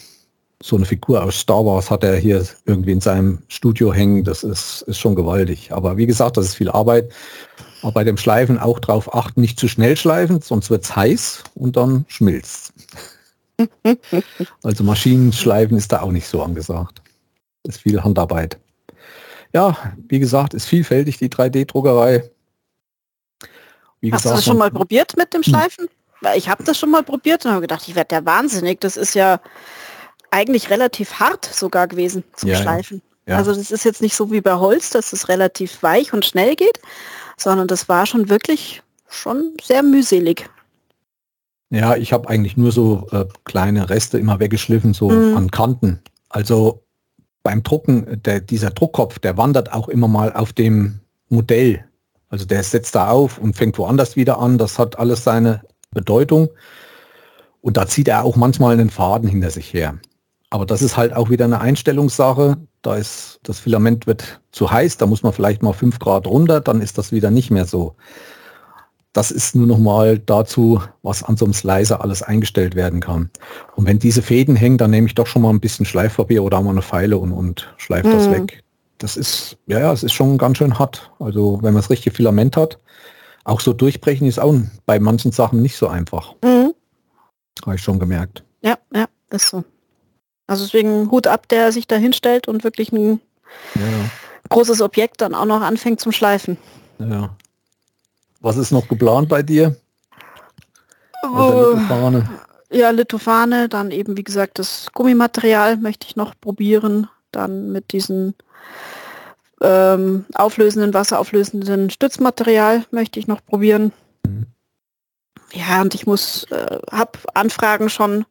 so eine Figur aus Star Wars hat er hier irgendwie in seinem Studio hängen. Das ist, ist schon gewaltig. Aber wie gesagt, das ist viel Arbeit. Aber bei dem Schleifen auch darauf achten, nicht zu schnell schleifen, sonst wird es heiß und dann schmilzt. also Maschinenschleifen ist da auch nicht so angesagt. Ist viel Handarbeit. Ja, wie gesagt, ist vielfältig die 3D-Druckerei. Hast du das schon mal probiert mit dem hm. Schleifen? Weil ich habe das schon mal probiert und habe gedacht, ich werde ja wahnsinnig. Das ist ja eigentlich relativ hart sogar gewesen zum ja, Schleifen. Ja. Also das ist jetzt nicht so wie bei Holz, dass es relativ weich und schnell geht, sondern das war schon wirklich schon sehr mühselig. Ja, ich habe eigentlich nur so äh, kleine Reste immer weggeschliffen, so mhm. an Kanten. Also beim Drucken, der, dieser Druckkopf, der wandert auch immer mal auf dem Modell. Also der setzt da auf und fängt woanders wieder an. Das hat alles seine Bedeutung. Und da zieht er auch manchmal einen Faden hinter sich her. Aber das ist halt auch wieder eine Einstellungssache. Da ist das Filament wird zu heiß, da muss man vielleicht mal fünf Grad runter, dann ist das wieder nicht mehr so. Das ist nur noch mal dazu, was an so einem Slicer alles eingestellt werden kann. Und wenn diese Fäden hängen, dann nehme ich doch schon mal ein bisschen Schleifpapier oder mal eine Pfeile und, und schleife mhm. das weg. Das ist, ja, ja, es ist schon ganz schön hart. Also wenn man das richtige Filament hat, auch so durchbrechen ist auch bei manchen Sachen nicht so einfach. Mhm. Habe ich schon gemerkt. Ja, ja, ist so. Also deswegen Hut ab, der sich da hinstellt und wirklich ein ja. großes Objekt dann auch noch anfängt zum Schleifen. Ja. Was ist noch geplant bei dir? Oh, Lithofane. Ja, Lithofane, dann eben wie gesagt das Gummimaterial möchte ich noch probieren. Dann mit diesem ähm, auflösenden, wasserauflösenden Stützmaterial möchte ich noch probieren. Mhm. Ja, und ich muss, äh, habe Anfragen schon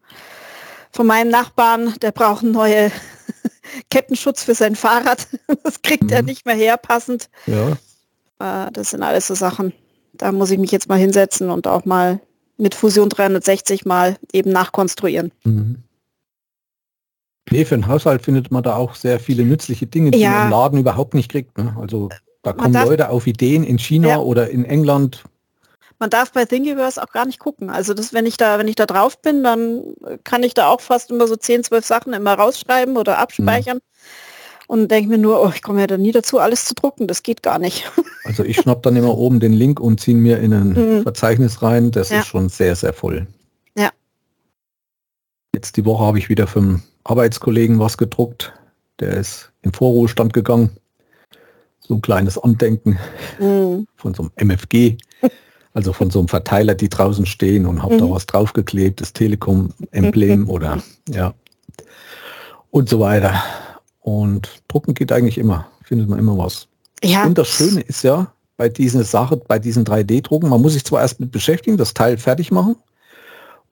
von meinem Nachbarn, der braucht einen neuen Kettenschutz für sein Fahrrad. Das kriegt mhm. er nicht mehr her, passend. Ja. Äh, das sind alles so Sachen. Da muss ich mich jetzt mal hinsetzen und auch mal mit Fusion 360 mal eben nachkonstruieren. Mhm. Nee, für den Haushalt findet man da auch sehr viele nützliche Dinge, die ja. man im Laden überhaupt nicht kriegt. Ne? Also da kommen Leute auf Ideen in China ja. oder in England, man darf bei Thingiverse auch gar nicht gucken. Also das, wenn ich da, wenn ich da drauf bin, dann kann ich da auch fast immer so 10, 12 Sachen immer rausschreiben oder abspeichern. Mhm. Und denke mir nur, oh, ich komme ja da nie dazu, alles zu drucken. Das geht gar nicht. Also ich schnapp dann immer oben den Link und ziehe mir in ein mhm. Verzeichnis rein. Das ja. ist schon sehr, sehr voll. Ja. Jetzt die Woche habe ich wieder für einen Arbeitskollegen was gedruckt. Der ist in Vorruhestand gegangen. So ein kleines Andenken mhm. von so einem MFG. Also von so einem Verteiler, die draußen stehen und habe mhm. da was draufgeklebt, das Telekom-Emblem mhm. oder ja und so weiter. Und drucken geht eigentlich immer, findet man immer was. Ja. Und das Schöne ist ja bei dieser Sache, bei diesen 3D-Drucken, man muss sich zwar erst mit beschäftigen, das Teil fertig machen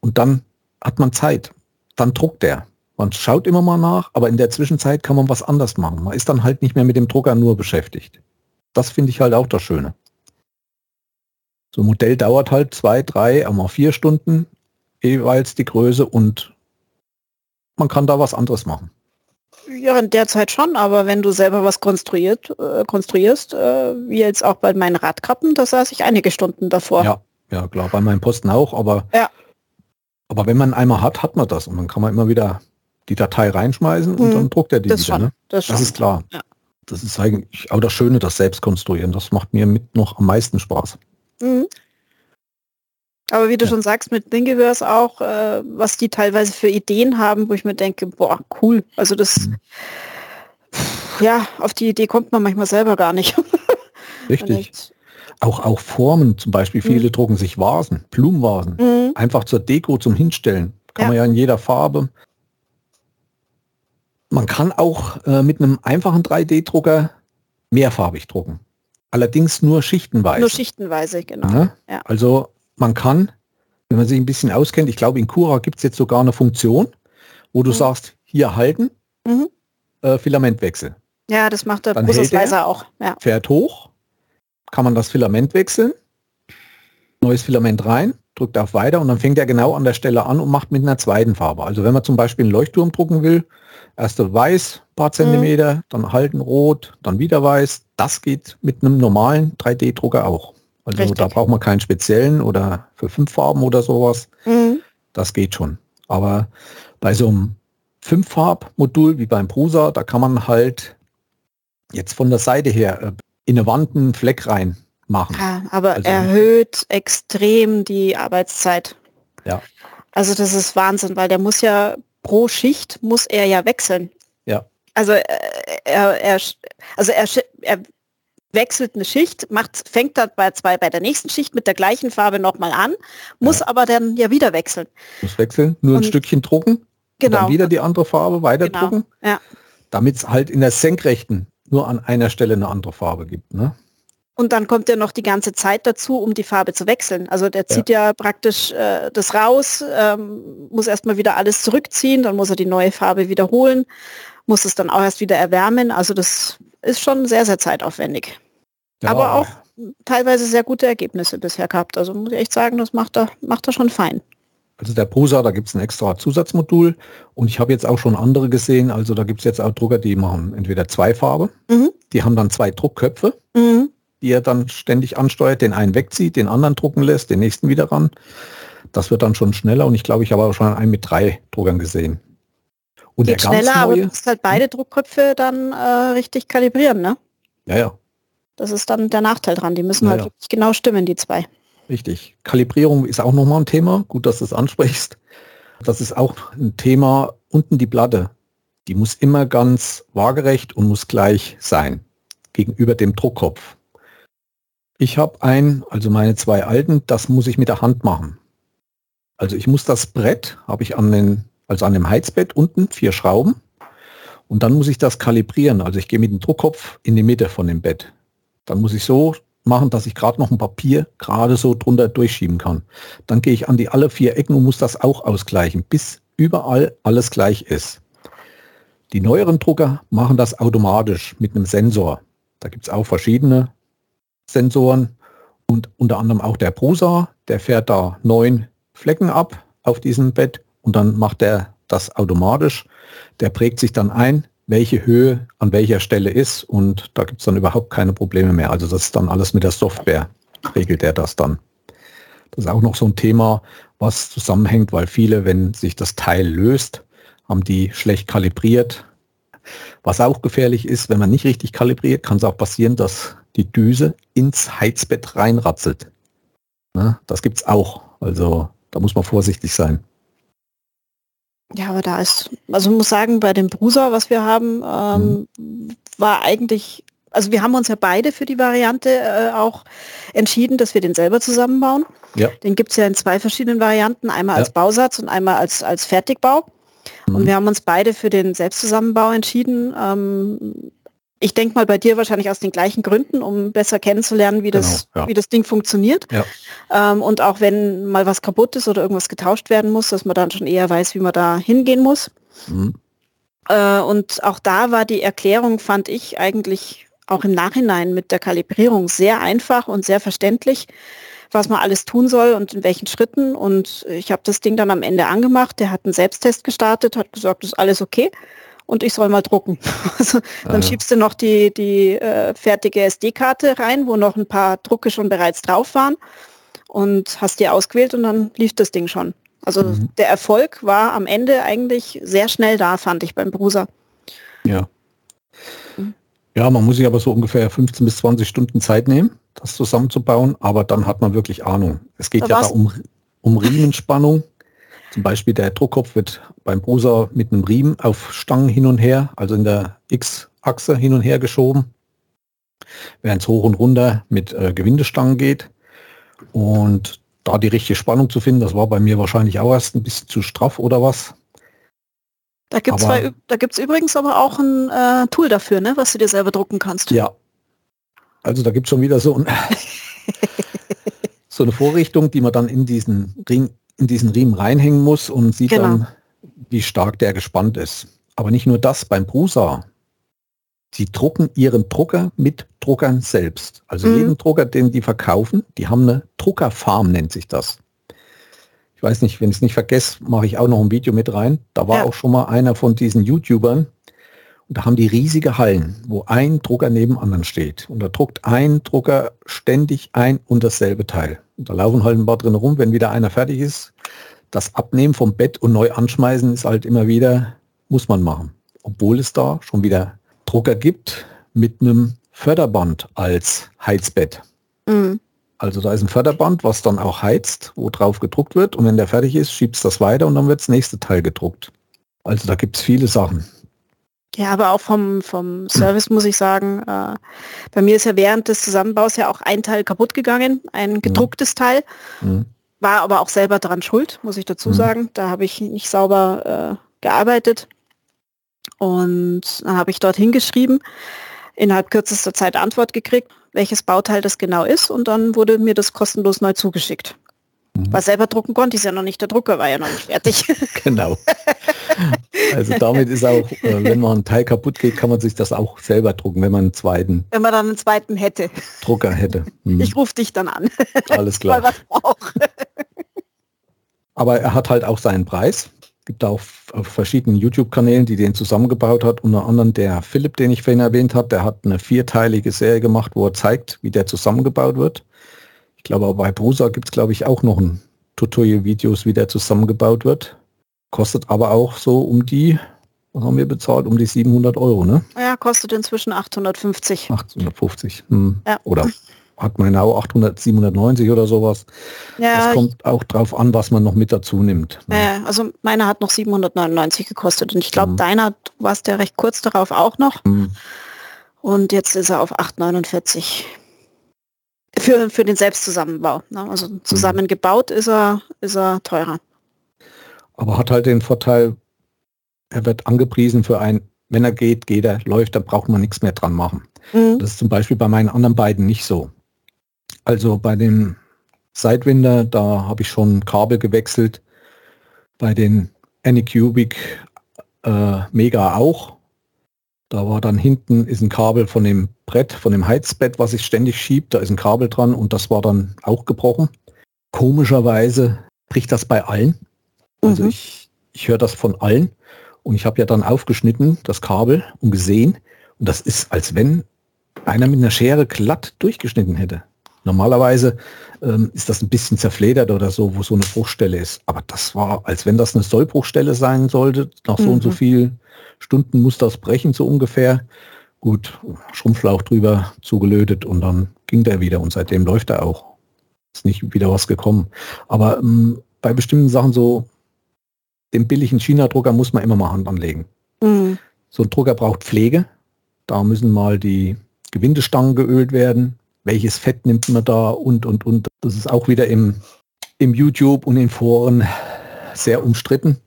und dann hat man Zeit. Dann druckt der. Man schaut immer mal nach, aber in der Zwischenzeit kann man was anders machen. Man ist dann halt nicht mehr mit dem Drucker nur beschäftigt. Das finde ich halt auch das Schöne. So ein Modell dauert halt zwei, drei, einmal vier Stunden jeweils die Größe und man kann da was anderes machen. Ja, in der Zeit schon, aber wenn du selber was konstruiert, äh, konstruierst, äh, wie jetzt auch bei meinen Radkappen, da saß ich einige Stunden davor. Ja, ja klar, bei meinem Posten auch, aber, ja. aber wenn man einmal hat, hat man das und dann kann man immer wieder die Datei reinschmeißen und mhm. dann druckt er die das wieder. Schon, ne? das, das ist klar. Ja. Das ist eigentlich auch das Schöne, das Selbstkonstruieren. Das macht mir mit noch am meisten Spaß. Mhm. Aber wie du ja. schon sagst, mit Thingiverse auch, äh, was die teilweise für Ideen haben, wo ich mir denke, boah, cool. Also das, mhm. ja, auf die Idee kommt man manchmal selber gar nicht. Richtig. auch, auch Formen, zum Beispiel mhm. viele mhm. drucken sich Vasen, Blumenvasen, mhm. einfach zur Deko zum Hinstellen. Kann ja. man ja in jeder Farbe. Man kann auch äh, mit einem einfachen 3D-Drucker mehrfarbig drucken. Allerdings nur schichtenweise. Nur schichtenweise, genau. Ja? Ja. Also man kann, wenn man sich ein bisschen auskennt, ich glaube in Cura gibt es jetzt sogar eine Funktion, wo du mhm. sagst, hier halten, mhm. äh, Filamentwechsel. Ja, das macht der Prozessleiser auch. Ja. Fährt hoch, kann man das Filament wechseln, neues Filament rein, drückt auf weiter und dann fängt er genau an der Stelle an und macht mit einer zweiten Farbe. Also wenn man zum Beispiel einen Leuchtturm drucken will, Erste weiß, paar Zentimeter, mhm. dann halten rot, dann wieder weiß. Das geht mit einem normalen 3D-Drucker auch. Also Richtig. da braucht man keinen speziellen oder für fünf Farben oder sowas. Mhm. Das geht schon. Aber bei so einem Fünf-Farb-Modul wie beim Prusa, da kann man halt jetzt von der Seite her äh, in eine Wand einen Fleck rein machen. Ja, aber also, erhöht extrem die Arbeitszeit. Ja. Also das ist Wahnsinn, weil der muss ja pro Schicht muss er ja wechseln. Ja. Also äh, er, er also er, er wechselt eine Schicht, macht, fängt dann bei zwei bei der nächsten Schicht mit der gleichen Farbe nochmal an, muss ja. aber dann ja wieder wechseln. Muss wechseln, nur und, ein Stückchen drucken, genau. dann wieder die andere Farbe weiter genau. drucken, ja. damit es halt in der Senkrechten nur an einer Stelle eine andere Farbe gibt. Ne? Und dann kommt ja noch die ganze Zeit dazu, um die Farbe zu wechseln. Also der zieht ja, ja praktisch äh, das raus, ähm, muss erstmal wieder alles zurückziehen, dann muss er die neue Farbe wiederholen, muss es dann auch erst wieder erwärmen. Also das ist schon sehr, sehr zeitaufwendig. Ja. Aber auch teilweise sehr gute Ergebnisse bisher gehabt. Also muss ich echt sagen, das macht er, macht er schon fein. Also der Prusa, da gibt es ein extra Zusatzmodul und ich habe jetzt auch schon andere gesehen. Also da gibt es jetzt auch Drucker, die machen entweder zwei Farbe, mhm. die haben dann zwei Druckköpfe. Mhm die er dann ständig ansteuert, den einen wegzieht, den anderen drucken lässt, den nächsten wieder ran. Das wird dann schon schneller und ich glaube, ich habe auch schon einen mit drei Druckern gesehen. Und Geht der ganz schneller, neue, aber du musst halt beide Druckköpfe dann äh, richtig kalibrieren, ne? Ja, ja. Das ist dann der Nachteil dran. Die müssen ja, halt genau stimmen, die zwei. Richtig. Kalibrierung ist auch nochmal ein Thema. Gut, dass du es ansprichst. Das ist auch ein Thema. Unten die Platte. Die muss immer ganz waagerecht und muss gleich sein gegenüber dem Druckkopf. Ich habe ein, also meine zwei alten, das muss ich mit der Hand machen. Also ich muss das Brett, habe ich an den, also an dem Heizbett unten, vier Schrauben. Und dann muss ich das kalibrieren. Also ich gehe mit dem Druckkopf in die Mitte von dem Bett. Dann muss ich so machen, dass ich gerade noch ein Papier gerade so drunter durchschieben kann. Dann gehe ich an die alle vier Ecken und muss das auch ausgleichen, bis überall alles gleich ist. Die neueren Drucker machen das automatisch mit einem Sensor. Da gibt es auch verschiedene. Sensoren und unter anderem auch der Prusa, der fährt da neun Flecken ab auf diesem Bett und dann macht er das automatisch. Der prägt sich dann ein, welche Höhe an welcher Stelle ist und da gibt es dann überhaupt keine Probleme mehr. Also das ist dann alles mit der Software, regelt er das dann. Das ist auch noch so ein Thema, was zusammenhängt, weil viele, wenn sich das Teil löst, haben die schlecht kalibriert. Was auch gefährlich ist, wenn man nicht richtig kalibriert, kann es auch passieren, dass die Düse ins Heizbett reinratzelt. Ne? Das es auch. Also da muss man vorsichtig sein. Ja, aber da ist, also ich muss sagen, bei dem Bruser, was wir haben, ähm, mhm. war eigentlich, also wir haben uns ja beide für die Variante äh, auch entschieden, dass wir den selber zusammenbauen. Ja. Den gibt es ja in zwei verschiedenen Varianten, einmal ja. als Bausatz und einmal als, als Fertigbau. Mhm. Und wir haben uns beide für den Selbstzusammenbau entschieden. Ähm, ich denke mal bei dir wahrscheinlich aus den gleichen Gründen, um besser kennenzulernen, wie das, genau, ja. wie das Ding funktioniert. Ja. Ähm, und auch wenn mal was kaputt ist oder irgendwas getauscht werden muss, dass man dann schon eher weiß, wie man da hingehen muss. Mhm. Äh, und auch da war die Erklärung, fand ich eigentlich auch im Nachhinein mit der Kalibrierung sehr einfach und sehr verständlich, was man alles tun soll und in welchen Schritten. Und ich habe das Ding dann am Ende angemacht. Der hat einen Selbsttest gestartet, hat gesagt, ist alles okay und ich soll mal drucken. Also, dann ah, schiebst du noch die, die äh, fertige SD-Karte rein, wo noch ein paar Drucke schon bereits drauf waren und hast die ausgewählt und dann lief das Ding schon. Also mhm. der Erfolg war am Ende eigentlich sehr schnell da, fand ich beim Bruser. Ja. Mhm. Ja, man muss sich aber so ungefähr 15 bis 20 Stunden Zeit nehmen, das zusammenzubauen, aber dann hat man wirklich Ahnung. Es geht da ja da um, um Riemenspannung zum Beispiel der Druckkopf wird beim Bruser mit einem Riemen auf Stangen hin und her, also in der X-Achse hin und her geschoben, während es hoch und runter mit äh, Gewindestangen geht. Und da die richtige Spannung zu finden, das war bei mir wahrscheinlich auch erst ein bisschen zu straff oder was. Da gibt es übrigens aber auch ein äh, Tool dafür, ne, was du dir selber drucken kannst. Ja. Also da gibt es schon wieder so, ein, so eine Vorrichtung, die man dann in diesen Ring in diesen Riemen reinhängen muss und sieht genau. dann, wie stark der gespannt ist. Aber nicht nur das, beim Prusa. Sie drucken ihren Drucker mit Druckern selbst. Also mhm. jeden Drucker, den die verkaufen, die haben eine Druckerfarm, nennt sich das. Ich weiß nicht, wenn ich es nicht vergesse, mache ich auch noch ein Video mit rein. Da war ja. auch schon mal einer von diesen YouTubern, und da haben die riesige Hallen, wo ein Drucker neben anderen steht. Und da druckt ein Drucker ständig ein und dasselbe Teil. Da laufen halt ein paar drin rum, wenn wieder einer fertig ist. Das Abnehmen vom Bett und neu anschmeißen ist halt immer wieder, muss man machen. Obwohl es da schon wieder Drucker gibt mit einem Förderband als Heizbett. Mhm. Also da ist ein Förderband, was dann auch heizt, wo drauf gedruckt wird und wenn der fertig ist, schiebt es das weiter und dann wird das nächste Teil gedruckt. Also da gibt es viele Sachen. Ja, aber auch vom, vom Service muss ich sagen, äh, bei mir ist ja während des Zusammenbaus ja auch ein Teil kaputt gegangen, ein mhm. gedrucktes mhm. Teil. Mhm. War aber auch selber daran schuld, muss ich dazu mhm. sagen. Da habe ich nicht sauber äh, gearbeitet. Und dann habe ich dort hingeschrieben, innerhalb kürzester Zeit Antwort gekriegt, welches Bauteil das genau ist und dann wurde mir das kostenlos neu zugeschickt. Weil selber drucken konnte ich ja noch nicht, der Drucker war ja noch nicht fertig. genau. Also damit ist auch, äh, wenn man ein Teil kaputt geht, kann man sich das auch selber drucken, wenn man einen zweiten. Wenn man dann einen zweiten hätte. Drucker hätte. Mhm. Ich rufe dich dann an. Alles klar. Aber er hat halt auch seinen Preis gibt auch auf verschiedenen YouTube-Kanälen, die den zusammengebaut hat. Unter anderem der Philipp, den ich vorhin erwähnt habe, der hat eine vierteilige Serie gemacht, wo er zeigt, wie der zusammengebaut wird. Ich glaube, aber bei Brusa gibt es, glaube ich, auch noch ein Tutorial-Videos, wie der zusammengebaut wird. Kostet aber auch so um die, was haben wir bezahlt? Um die 700 Euro, ne? Ja, kostet inzwischen 850. 850. Hm. Ja. Oder hat man auch 800, 790 oder sowas. Ja, das kommt auch drauf an, was man noch mit dazu nimmt. Ne? Ja, also meiner hat noch 799 gekostet und ich glaube, mhm. deiner, du warst ja recht kurz darauf auch noch. Mhm. Und jetzt ist er auf 849. Für, für den Selbstzusammenbau. Ne? Also mhm. zusammengebaut ist er, ist er teurer. Aber hat halt den Vorteil, er wird angepriesen für ein, wenn er geht, geht er, läuft, dann braucht man nichts mehr dran machen. Mhm. Das ist zum Beispiel bei meinen anderen beiden nicht so. Also bei dem Sidewinder, da habe ich schon Kabel gewechselt. Bei den Anycubic äh, Mega auch. Da war dann hinten ist ein Kabel von dem Brett, von dem Heizbett, was ich ständig schiebe. Da ist ein Kabel dran und das war dann auch gebrochen. Komischerweise bricht das bei allen. Also mhm. ich, ich höre das von allen. Und ich habe ja dann aufgeschnitten, das Kabel, und gesehen. Und das ist, als wenn einer mit einer Schere glatt durchgeschnitten hätte. Normalerweise ähm, ist das ein bisschen zerfledert oder so, wo so eine Bruchstelle ist. Aber das war, als wenn das eine Sollbruchstelle sein sollte. Nach so mhm. und so mhm. viel Stunden muss das brechen, so ungefähr. Gut, Schrumpflauch drüber zugelötet und dann ging der wieder und seitdem läuft er auch. Ist nicht wieder was gekommen. Aber ähm, bei bestimmten Sachen so, den billigen China-Drucker muss man immer mal Hand anlegen. Mhm. So ein Drucker braucht Pflege. Da müssen mal die Gewindestangen geölt werden welches Fett nimmt man da und, und, und. Das ist auch wieder im, im YouTube und in Foren sehr umstritten.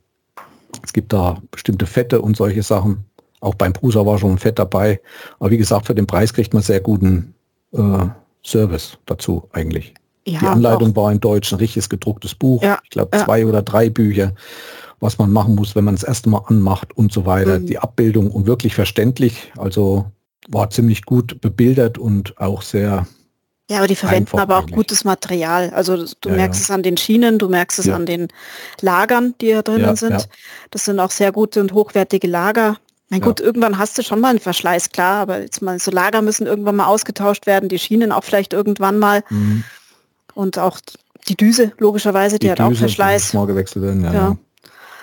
Es gibt da bestimmte Fette und solche Sachen. Auch beim Prusa war schon Fett dabei. Aber wie gesagt, für den Preis kriegt man sehr guten äh, Service dazu eigentlich. Ja, die Anleitung auch. war in Deutsch ein richtiges gedrucktes Buch. Ja, ich glaube zwei ja. oder drei Bücher, was man machen muss, wenn man das erste Mal anmacht und so weiter. Mhm. Die Abbildung und wirklich verständlich. Also war ziemlich gut bebildert und auch sehr ja, aber die verwenden aber auch eigentlich. gutes Material. Also du ja, merkst ja. es an den Schienen, du merkst es ja. an den Lagern, die hier drinnen sind. Das sind auch sehr gute und hochwertige Lager. Mein gut, irgendwann hast du schon mal einen Verschleiß, klar, aber jetzt mal so Lager müssen irgendwann mal ausgetauscht werden, die Schienen auch vielleicht irgendwann mal. Mhm. Und auch die Düse, logischerweise, die, die hat Düse, auch Verschleiß. Mal gewechselt werden, ja.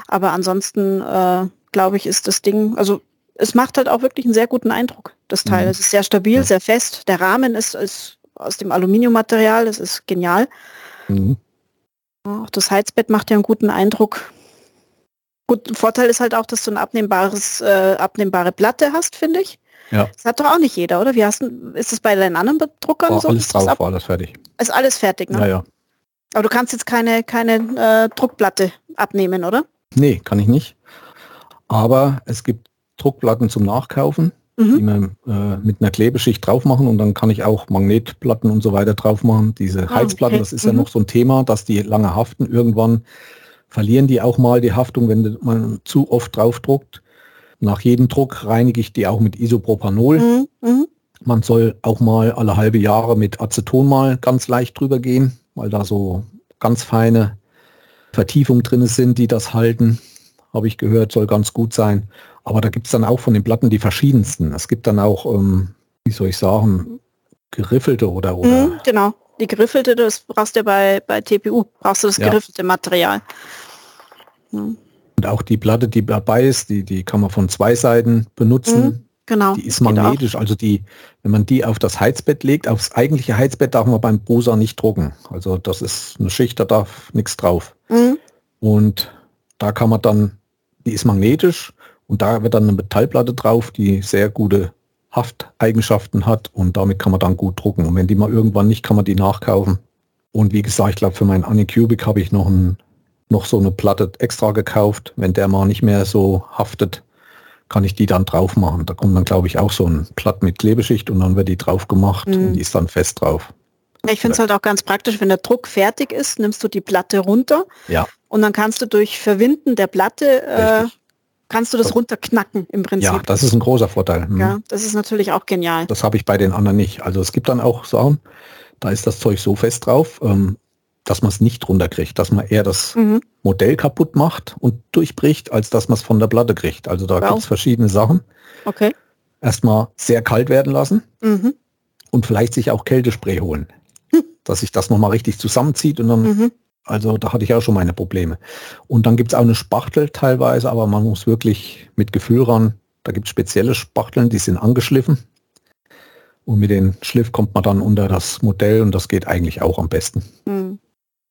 Aber ansonsten, äh, glaube ich, ist das Ding, also es macht halt auch wirklich einen sehr guten Eindruck, das Teil. Mhm. Es ist sehr stabil, ja. sehr fest. Der Rahmen ist, ist aus dem Aluminiummaterial, das ist genial. Mhm. Auch das Heizbett macht ja einen guten Eindruck. Gut, Vorteil ist halt auch, dass du ein abnehmbares, äh, abnehmbare Platte hast, finde ich. Ja. Das hat doch auch nicht jeder, oder? Wie hast du, ist es bei deinen anderen Druckern war so? Alles drauf, war alles fertig. Ist alles fertig, ne? Ja, ja. Aber du kannst jetzt keine, keine äh, Druckplatte abnehmen, oder? Nee, kann ich nicht. Aber es gibt Druckplatten zum Nachkaufen, mhm. die man äh, mit einer Klebeschicht drauf machen und dann kann ich auch Magnetplatten und so weiter drauf machen. Diese ah, Heizplatten, okay. das ist mhm. ja noch so ein Thema, dass die lange haften. Irgendwann verlieren die auch mal die Haftung, wenn man zu oft drauf druckt. Nach jedem Druck reinige ich die auch mit Isopropanol. Mhm. mhm. Man soll auch mal alle halbe Jahre mit Aceton mal ganz leicht drüber gehen, weil da so ganz feine Vertiefungen drin sind, die das halten. Habe ich gehört, soll ganz gut sein. Aber da gibt es dann auch von den Platten die verschiedensten. Es gibt dann auch, ähm, wie soll ich sagen, geriffelte oder oder. Mhm, genau, die geriffelte, das brauchst du bei, bei TPU, brauchst du das ja. geriffelte Material. Mhm. Und auch die Platte, die dabei ist, die, die kann man von zwei Seiten benutzen. Mhm. Genau. Die ist magnetisch, also die, wenn man die auf das Heizbett legt, aufs eigentliche Heizbett darf man beim Prusa nicht drucken. Also das ist eine Schicht, da darf nichts drauf. Mhm. Und da kann man dann, die ist magnetisch und da wird dann eine Metallplatte drauf, die sehr gute Hafteigenschaften hat und damit kann man dann gut drucken. Und wenn die mal irgendwann nicht, kann man die nachkaufen. Und wie gesagt, ich glaube, für meinen Anycubic habe ich noch, ein, noch so eine Platte extra gekauft. Wenn der mal nicht mehr so haftet, kann ich die dann drauf machen. Da kommt dann, glaube ich, auch so ein Platt mit Klebeschicht und dann wird die drauf gemacht mhm. und die ist dann fest drauf. Ich finde es halt auch ganz praktisch, wenn der Druck fertig ist, nimmst du die Platte runter ja. und dann kannst du durch Verwinden der Platte äh, kannst du das runterknacken im Prinzip. Ja, das ist ein großer Vorteil. Mhm. Ja, das ist natürlich auch genial. Das habe ich bei den anderen nicht. Also es gibt dann auch Sachen, da ist das Zeug so fest drauf, ähm, dass man es nicht runterkriegt, dass man eher das mhm. Modell kaputt macht und durchbricht, als dass man es von der Platte kriegt. Also da wow. gibt es verschiedene Sachen. Okay. Erstmal sehr kalt werden lassen mhm. und vielleicht sich auch Kältespray holen, hm. dass sich das nochmal richtig zusammenzieht und dann mhm. Also da hatte ich auch schon meine Probleme. Und dann gibt es auch eine Spachtel teilweise, aber man muss wirklich mit Gefühl ran. Da gibt es spezielle Spachteln, die sind angeschliffen. Und mit dem Schliff kommt man dann unter das Modell und das geht eigentlich auch am besten. Hm.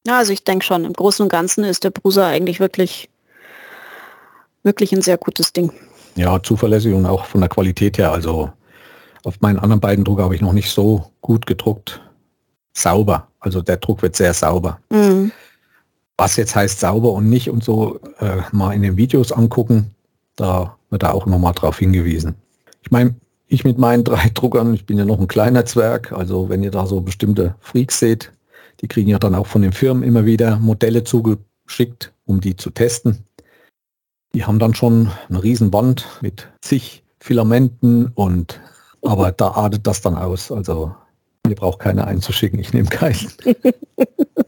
Ja, also ich denke schon, im Großen und Ganzen ist der Brusa eigentlich wirklich, wirklich ein sehr gutes Ding. Ja, zuverlässig und auch von der Qualität her. Also auf meinen anderen beiden Drucker habe ich noch nicht so gut gedruckt. Sauber. Also der Druck wird sehr sauber. Mhm. Was jetzt heißt sauber und nicht und so äh, mal in den Videos angucken, da wird da auch immer mal drauf hingewiesen. Ich meine, ich mit meinen drei Druckern, ich bin ja noch ein kleiner Zwerg, also wenn ihr da so bestimmte Freaks seht, die kriegen ja dann auch von den Firmen immer wieder Modelle zugeschickt, um die zu testen. Die haben dann schon eine riesen Wand mit zig Filamenten und aber da artet das dann aus. Also mir braucht keiner einzuschicken, ich nehme keinen.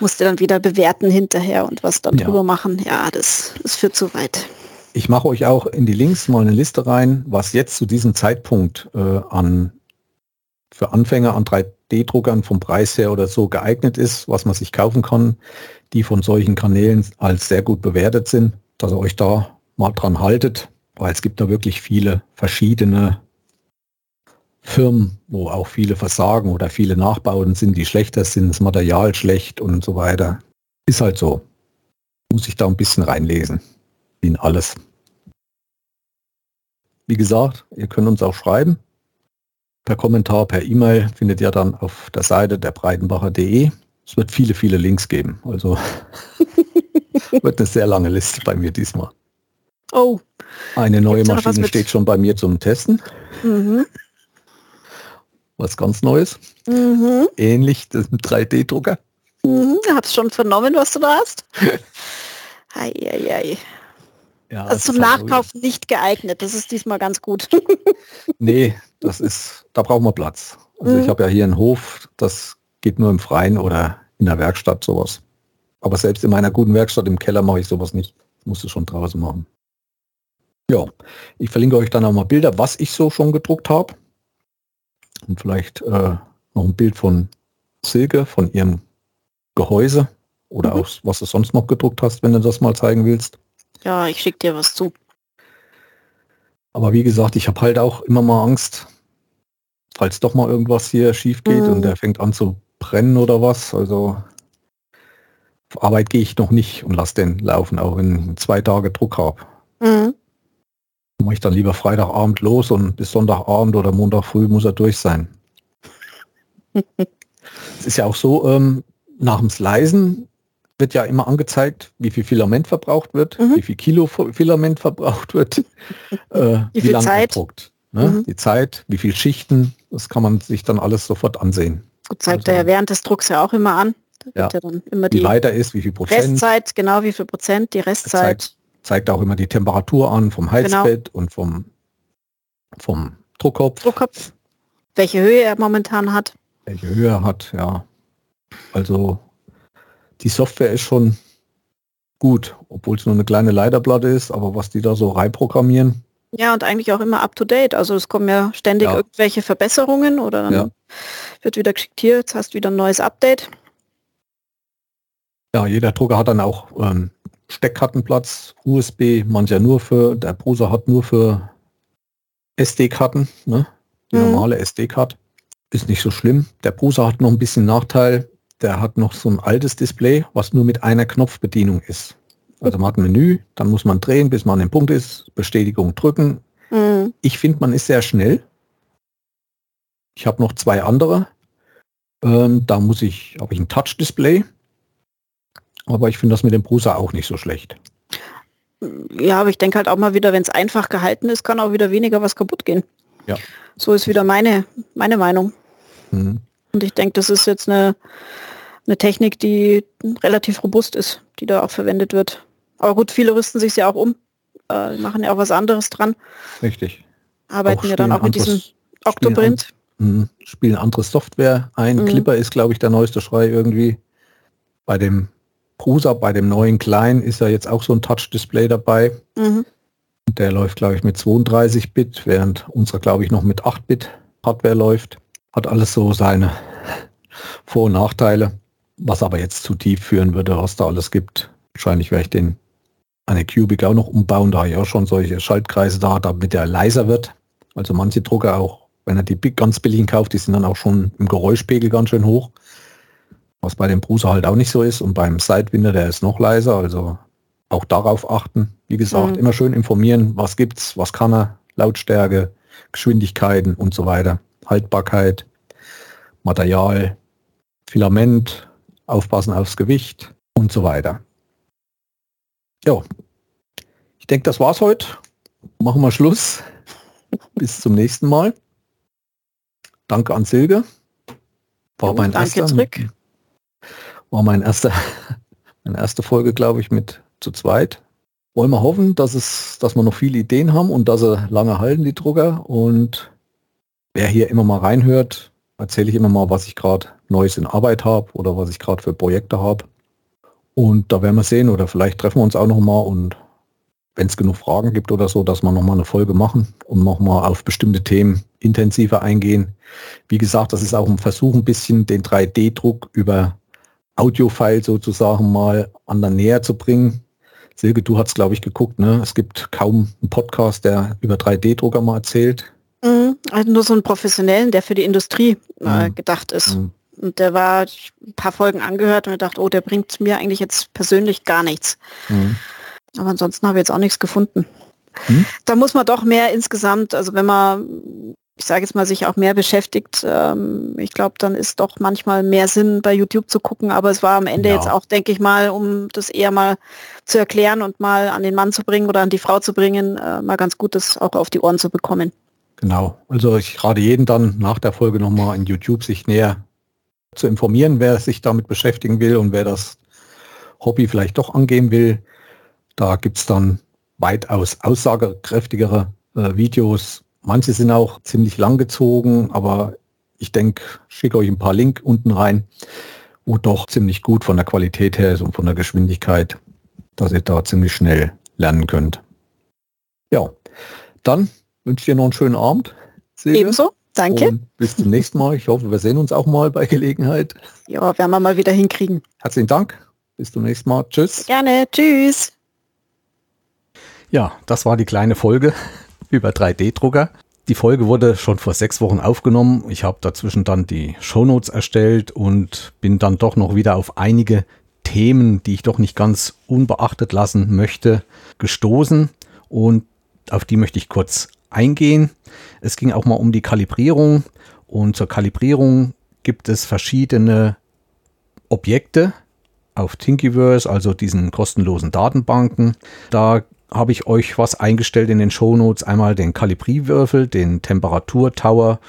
Musste dann wieder bewerten hinterher und was dann ja. drüber machen. Ja, das, das führt zu weit. Ich mache euch auch in die Links mal eine Liste rein, was jetzt zu diesem Zeitpunkt äh, an für Anfänger an 3D-Druckern vom Preis her oder so geeignet ist, was man sich kaufen kann, die von solchen Kanälen als sehr gut bewertet sind, dass ihr euch da mal dran haltet, weil es gibt da wirklich viele verschiedene Firmen, wo auch viele versagen oder viele Nachbauten sind, die schlechter sind, das Material schlecht und so weiter. Ist halt so. Muss ich da ein bisschen reinlesen. In alles. Wie gesagt, ihr könnt uns auch schreiben. Per Kommentar, per E-Mail findet ihr dann auf der Seite der breitenbacher.de. Es wird viele, viele Links geben. Also wird eine sehr lange Liste bei mir diesmal. Oh. Eine neue Maschine steht schon bei mir zum Testen. Mhm was ganz Neues. Mhm. Ähnlich das mit 3D-Drucker. Mhm, hab's schon vernommen, was du da hast. ei, ei, ei. Ja, also zum halt Nachkauf halt nicht geeignet. Das ist diesmal ganz gut. nee, das ist, da brauchen wir Platz. Also mhm. ich habe ja hier einen Hof, das geht nur im Freien oder in der Werkstatt sowas. Aber selbst in meiner guten Werkstatt im Keller mache ich sowas nicht. Das musst du schon draußen machen. Ja, ich verlinke euch dann auch mal Bilder, was ich so schon gedruckt habe. Und vielleicht äh, noch ein Bild von Silke, von ihrem Gehäuse oder mhm. auch was du sonst noch gedruckt hast, wenn du das mal zeigen willst. Ja, ich schicke dir was zu. Aber wie gesagt, ich habe halt auch immer mal Angst, falls doch mal irgendwas hier schief geht mhm. und der fängt an zu brennen oder was. Also auf Arbeit gehe ich noch nicht und lasse den laufen, auch wenn ich zwei Tage Druck habe. Mhm mache ich dann lieber Freitagabend los und bis Sonntagabend oder Montag früh muss er durch sein. es ist ja auch so, ähm, nach dem Slicen wird ja immer angezeigt, wie viel Filament verbraucht wird, mhm. wie viel Kilo Filament verbraucht wird, äh, wie, wie lange Zeit? Druckt, ne? mhm. Die Zeit, wie viel Schichten, das kann man sich dann alles sofort ansehen. Gut, zeigt also, er ja während des Drucks ja auch immer an. Ja. ja dann immer die wie weiter ist, wie viel Prozent. Restzeit, genau wie viel Prozent, die Restzeit zeigt auch immer die Temperatur an vom Heizbett genau. und vom, vom Druckkopf. Druckkopf. Welche Höhe er momentan hat. Welche Höhe er hat, ja. Also die Software ist schon gut, obwohl es nur eine kleine Leiterplatte ist, aber was die da so reinprogrammieren. Ja, und eigentlich auch immer up-to-date. Also es kommen ja ständig ja. irgendwelche Verbesserungen oder dann ja. wird wieder geschickt, hier, jetzt hast du wieder ein neues Update. Ja, jeder Drucker hat dann auch ähm, Steckkartenplatz, USB, mancher nur für, der Prusa hat nur für SD-Karten, ne? die mhm. normale SD-Card. Ist nicht so schlimm. Der Prusa hat noch ein bisschen Nachteil, der hat noch so ein altes Display, was nur mit einer Knopfbedienung ist. Also man hat ein Menü, dann muss man drehen, bis man an dem Punkt ist, Bestätigung drücken. Mhm. Ich finde, man ist sehr schnell. Ich habe noch zwei andere. Ähm, da muss ich, habe ich ein Touch-Display. Aber ich finde das mit dem Prusa auch nicht so schlecht. Ja, aber ich denke halt auch mal wieder, wenn es einfach gehalten ist, kann auch wieder weniger was kaputt gehen. Ja. So ist wieder meine, meine Meinung. Mhm. Und ich denke, das ist jetzt eine, eine Technik, die relativ robust ist, die da auch verwendet wird. Aber gut, viele rüsten sich ja auch um, äh, machen ja auch was anderes dran. Richtig. Arbeiten ja dann auch mit diesem Octoprint. Spielen, an, mhm. spielen andere Software ein. Mhm. Clipper ist, glaube ich, der neueste Schrei irgendwie. Bei dem Prusa, bei dem neuen Klein ist ja jetzt auch so ein Touch-Display dabei. Mhm. Der läuft, glaube ich, mit 32 Bit, während unserer, glaube ich, noch mit 8 Bit Hardware läuft. Hat alles so seine Vor- und Nachteile. Was aber jetzt zu tief führen würde, was da alles gibt. Wahrscheinlich werde ich den eine Cubic auch noch umbauen, da ich auch schon solche Schaltkreise da, damit er leiser wird. Also manche Drucker auch, wenn er die ganz billigen kauft, die sind dann auch schon im Geräuschpegel ganz schön hoch. Was bei dem Bruser halt auch nicht so ist. Und beim Sidewinder, der ist noch leiser. Also auch darauf achten. Wie gesagt, mhm. immer schön informieren, was gibt's, was kann er, Lautstärke, Geschwindigkeiten und so weiter. Haltbarkeit, Material, Filament, aufpassen aufs Gewicht und so weiter. Ja, ich denke, das war's heute. Machen wir Schluss. Bis zum nächsten Mal. Danke an Silke. War mein danke erster, zurück. War mein erster, meine erste Folge, glaube ich, mit zu zweit. Wollen wir hoffen, dass es, dass wir noch viele Ideen haben und dass sie lange halten, die Drucker. Und wer hier immer mal reinhört, erzähle ich immer mal, was ich gerade Neues in Arbeit habe oder was ich gerade für Projekte habe. Und da werden wir sehen oder vielleicht treffen wir uns auch noch mal und wenn es genug Fragen gibt oder so, dass wir noch mal eine Folge machen und noch mal auf bestimmte Themen intensiver eingehen. Wie gesagt, das ist auch ein Versuch, ein bisschen den 3D-Druck über Audio-File sozusagen mal an der Nähe zu bringen. Silke, du hast glaube ich geguckt, ne? Es gibt kaum einen Podcast, der über 3D-Drucker mal erzählt. Mhm, also nur so einen professionellen, der für die Industrie äh, mhm. gedacht ist. Mhm. Und der war ein paar Folgen angehört und gedacht, oh, der bringt mir eigentlich jetzt persönlich gar nichts. Mhm. Aber ansonsten habe ich jetzt auch nichts gefunden. Mhm. Da muss man doch mehr insgesamt, also wenn man ich sage jetzt mal, sich auch mehr beschäftigt. Ähm, ich glaube, dann ist doch manchmal mehr Sinn, bei YouTube zu gucken. Aber es war am Ende ja. jetzt auch, denke ich mal, um das eher mal zu erklären und mal an den Mann zu bringen oder an die Frau zu bringen, äh, mal ganz gut, das auch auf die Ohren zu bekommen. Genau. Also ich rate jeden dann nach der Folge nochmal in YouTube sich näher zu informieren, wer sich damit beschäftigen will und wer das Hobby vielleicht doch angehen will. Da gibt es dann weitaus aussagekräftigere äh, Videos, Manche sind auch ziemlich lang gezogen, aber ich denke, schicke euch ein paar Link unten rein, wo doch ziemlich gut von der Qualität her ist und von der Geschwindigkeit, dass ihr da ziemlich schnell lernen könnt. Ja, dann wünsche ich dir noch einen schönen Abend. Silke. Ebenso, danke. Und bis zum nächsten Mal. Ich hoffe, wir sehen uns auch mal bei Gelegenheit. Ja, werden wir mal wieder hinkriegen. Herzlichen Dank. Bis zum nächsten Mal. Tschüss. Gerne. Tschüss. Ja, das war die kleine Folge über 3D-Drucker. Die Folge wurde schon vor sechs Wochen aufgenommen. Ich habe dazwischen dann die Shownotes erstellt und bin dann doch noch wieder auf einige Themen, die ich doch nicht ganz unbeachtet lassen möchte, gestoßen und auf die möchte ich kurz eingehen. Es ging auch mal um die Kalibrierung und zur Kalibrierung gibt es verschiedene Objekte auf Thingiverse, also diesen kostenlosen Datenbanken. Da habe ich euch was eingestellt in den Shownotes. Einmal den Kalibrierwürfel, den Temperaturtower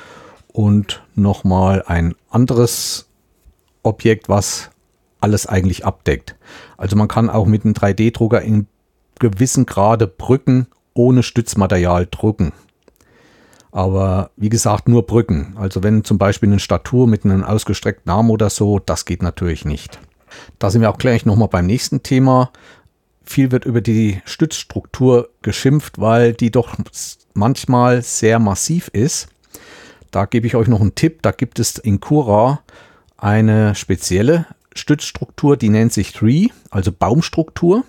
und nochmal ein anderes Objekt, was alles eigentlich abdeckt. Also man kann auch mit einem 3D-Drucker in gewissen Grade Brücken ohne Stützmaterial drucken. Aber wie gesagt, nur Brücken. Also wenn zum Beispiel eine Statur mit einem ausgestreckten Arm oder so, das geht natürlich nicht. Da sind wir auch gleich nochmal beim nächsten Thema viel wird über die Stützstruktur geschimpft, weil die doch manchmal sehr massiv ist. Da gebe ich euch noch einen Tipp. Da gibt es in Cura eine spezielle Stützstruktur, die nennt sich Tree, also Baumstruktur.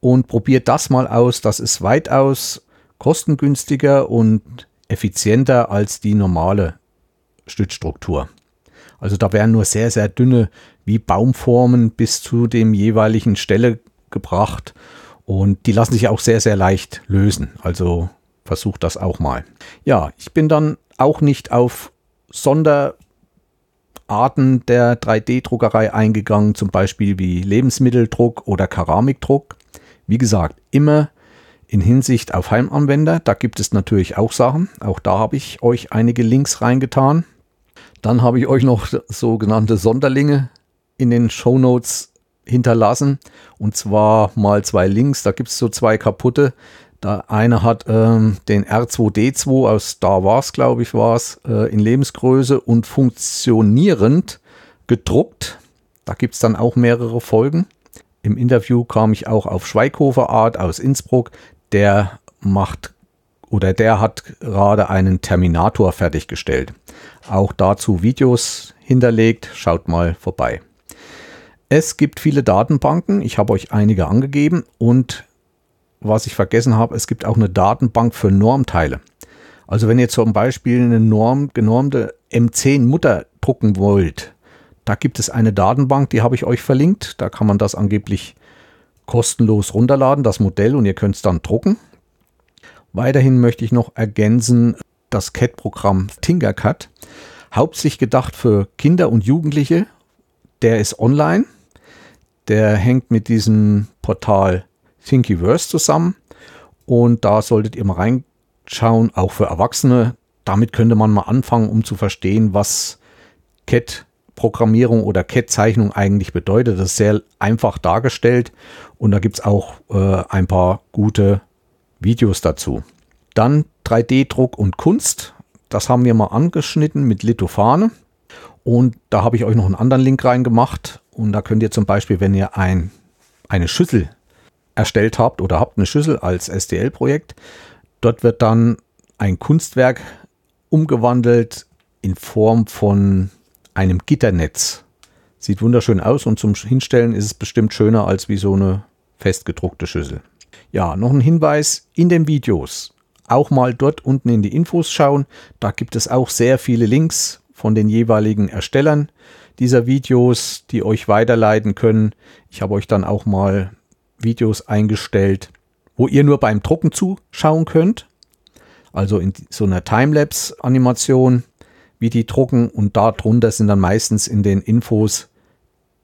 und probiert das mal aus. Das ist weitaus kostengünstiger und effizienter als die normale Stützstruktur. Also da werden nur sehr, sehr dünne wie Baumformen bis zu dem jeweiligen Stelle gebracht und die lassen sich auch sehr, sehr leicht lösen. Also versucht das auch mal. Ja, ich bin dann auch nicht auf Sonderarten der 3D-Druckerei eingegangen, zum Beispiel wie Lebensmitteldruck oder Keramikdruck. Wie gesagt, immer in Hinsicht auf Heimanwender. Da gibt es natürlich auch Sachen. Auch da habe ich euch einige Links reingetan. Dann habe ich euch noch sogenannte Sonderlinge in den Show Notes hinterlassen. Und zwar mal zwei Links. Da gibt es so zwei kaputte. Der eine hat ähm, den R2D2 aus Star Wars, glaube ich, war es, äh, in Lebensgröße und funktionierend gedruckt. Da gibt es dann auch mehrere Folgen. Im Interview kam ich auch auf Schweighofer Art aus Innsbruck. Der macht oder der hat gerade einen Terminator fertiggestellt. Auch dazu Videos hinterlegt. Schaut mal vorbei. Es gibt viele Datenbanken. Ich habe euch einige angegeben und was ich vergessen habe, es gibt auch eine Datenbank für Normteile. Also wenn ihr zum Beispiel eine Norm, genormte M10 Mutter drucken wollt, da gibt es eine Datenbank, die habe ich euch verlinkt. Da kann man das angeblich kostenlos runterladen, das Modell, und ihr könnt es dann drucken. Weiterhin möchte ich noch ergänzen das CAD-Programm Tinkercad, hauptsächlich gedacht für Kinder und Jugendliche. Der ist online. Der hängt mit diesem Portal Thinkiverse zusammen und da solltet ihr mal reinschauen, auch für Erwachsene. Damit könnte man mal anfangen, um zu verstehen, was CAD-Programmierung oder CAD-Zeichnung eigentlich bedeutet. Das ist sehr einfach dargestellt und da gibt es auch äh, ein paar gute Videos dazu. Dann 3D-Druck und Kunst. Das haben wir mal angeschnitten mit Lithofane. Und da habe ich euch noch einen anderen Link reingemacht. Und da könnt ihr zum Beispiel, wenn ihr ein, eine Schüssel erstellt habt oder habt eine Schüssel als STL-Projekt, dort wird dann ein Kunstwerk umgewandelt in Form von einem Gitternetz. Sieht wunderschön aus und zum Hinstellen ist es bestimmt schöner als wie so eine festgedruckte Schüssel. Ja, noch ein Hinweis in den Videos. Auch mal dort unten in die Infos schauen. Da gibt es auch sehr viele Links von den jeweiligen Erstellern dieser Videos, die euch weiterleiten können. Ich habe euch dann auch mal Videos eingestellt, wo ihr nur beim Drucken zuschauen könnt. Also in so einer Timelapse-Animation, wie die drucken. Und darunter sind dann meistens in den Infos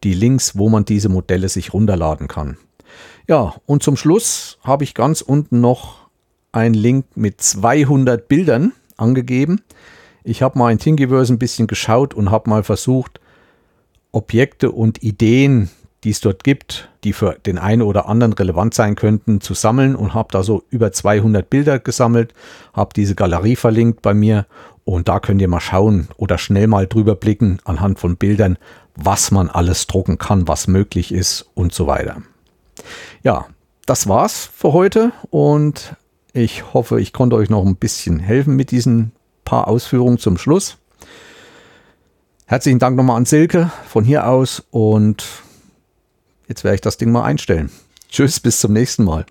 die Links, wo man diese Modelle sich runterladen kann. Ja, und zum Schluss habe ich ganz unten noch einen Link mit 200 Bildern angegeben. Ich habe mal in Thingiverse ein bisschen geschaut und habe mal versucht, Objekte und Ideen, die es dort gibt, die für den einen oder anderen relevant sein könnten, zu sammeln und habe da so über 200 Bilder gesammelt, habe diese Galerie verlinkt bei mir und da könnt ihr mal schauen oder schnell mal drüber blicken anhand von Bildern, was man alles drucken kann, was möglich ist und so weiter. Ja, das war's für heute und ich hoffe, ich konnte euch noch ein bisschen helfen mit diesen paar Ausführungen zum Schluss. Herzlichen Dank nochmal an Silke von hier aus und jetzt werde ich das Ding mal einstellen. Tschüss, bis zum nächsten Mal.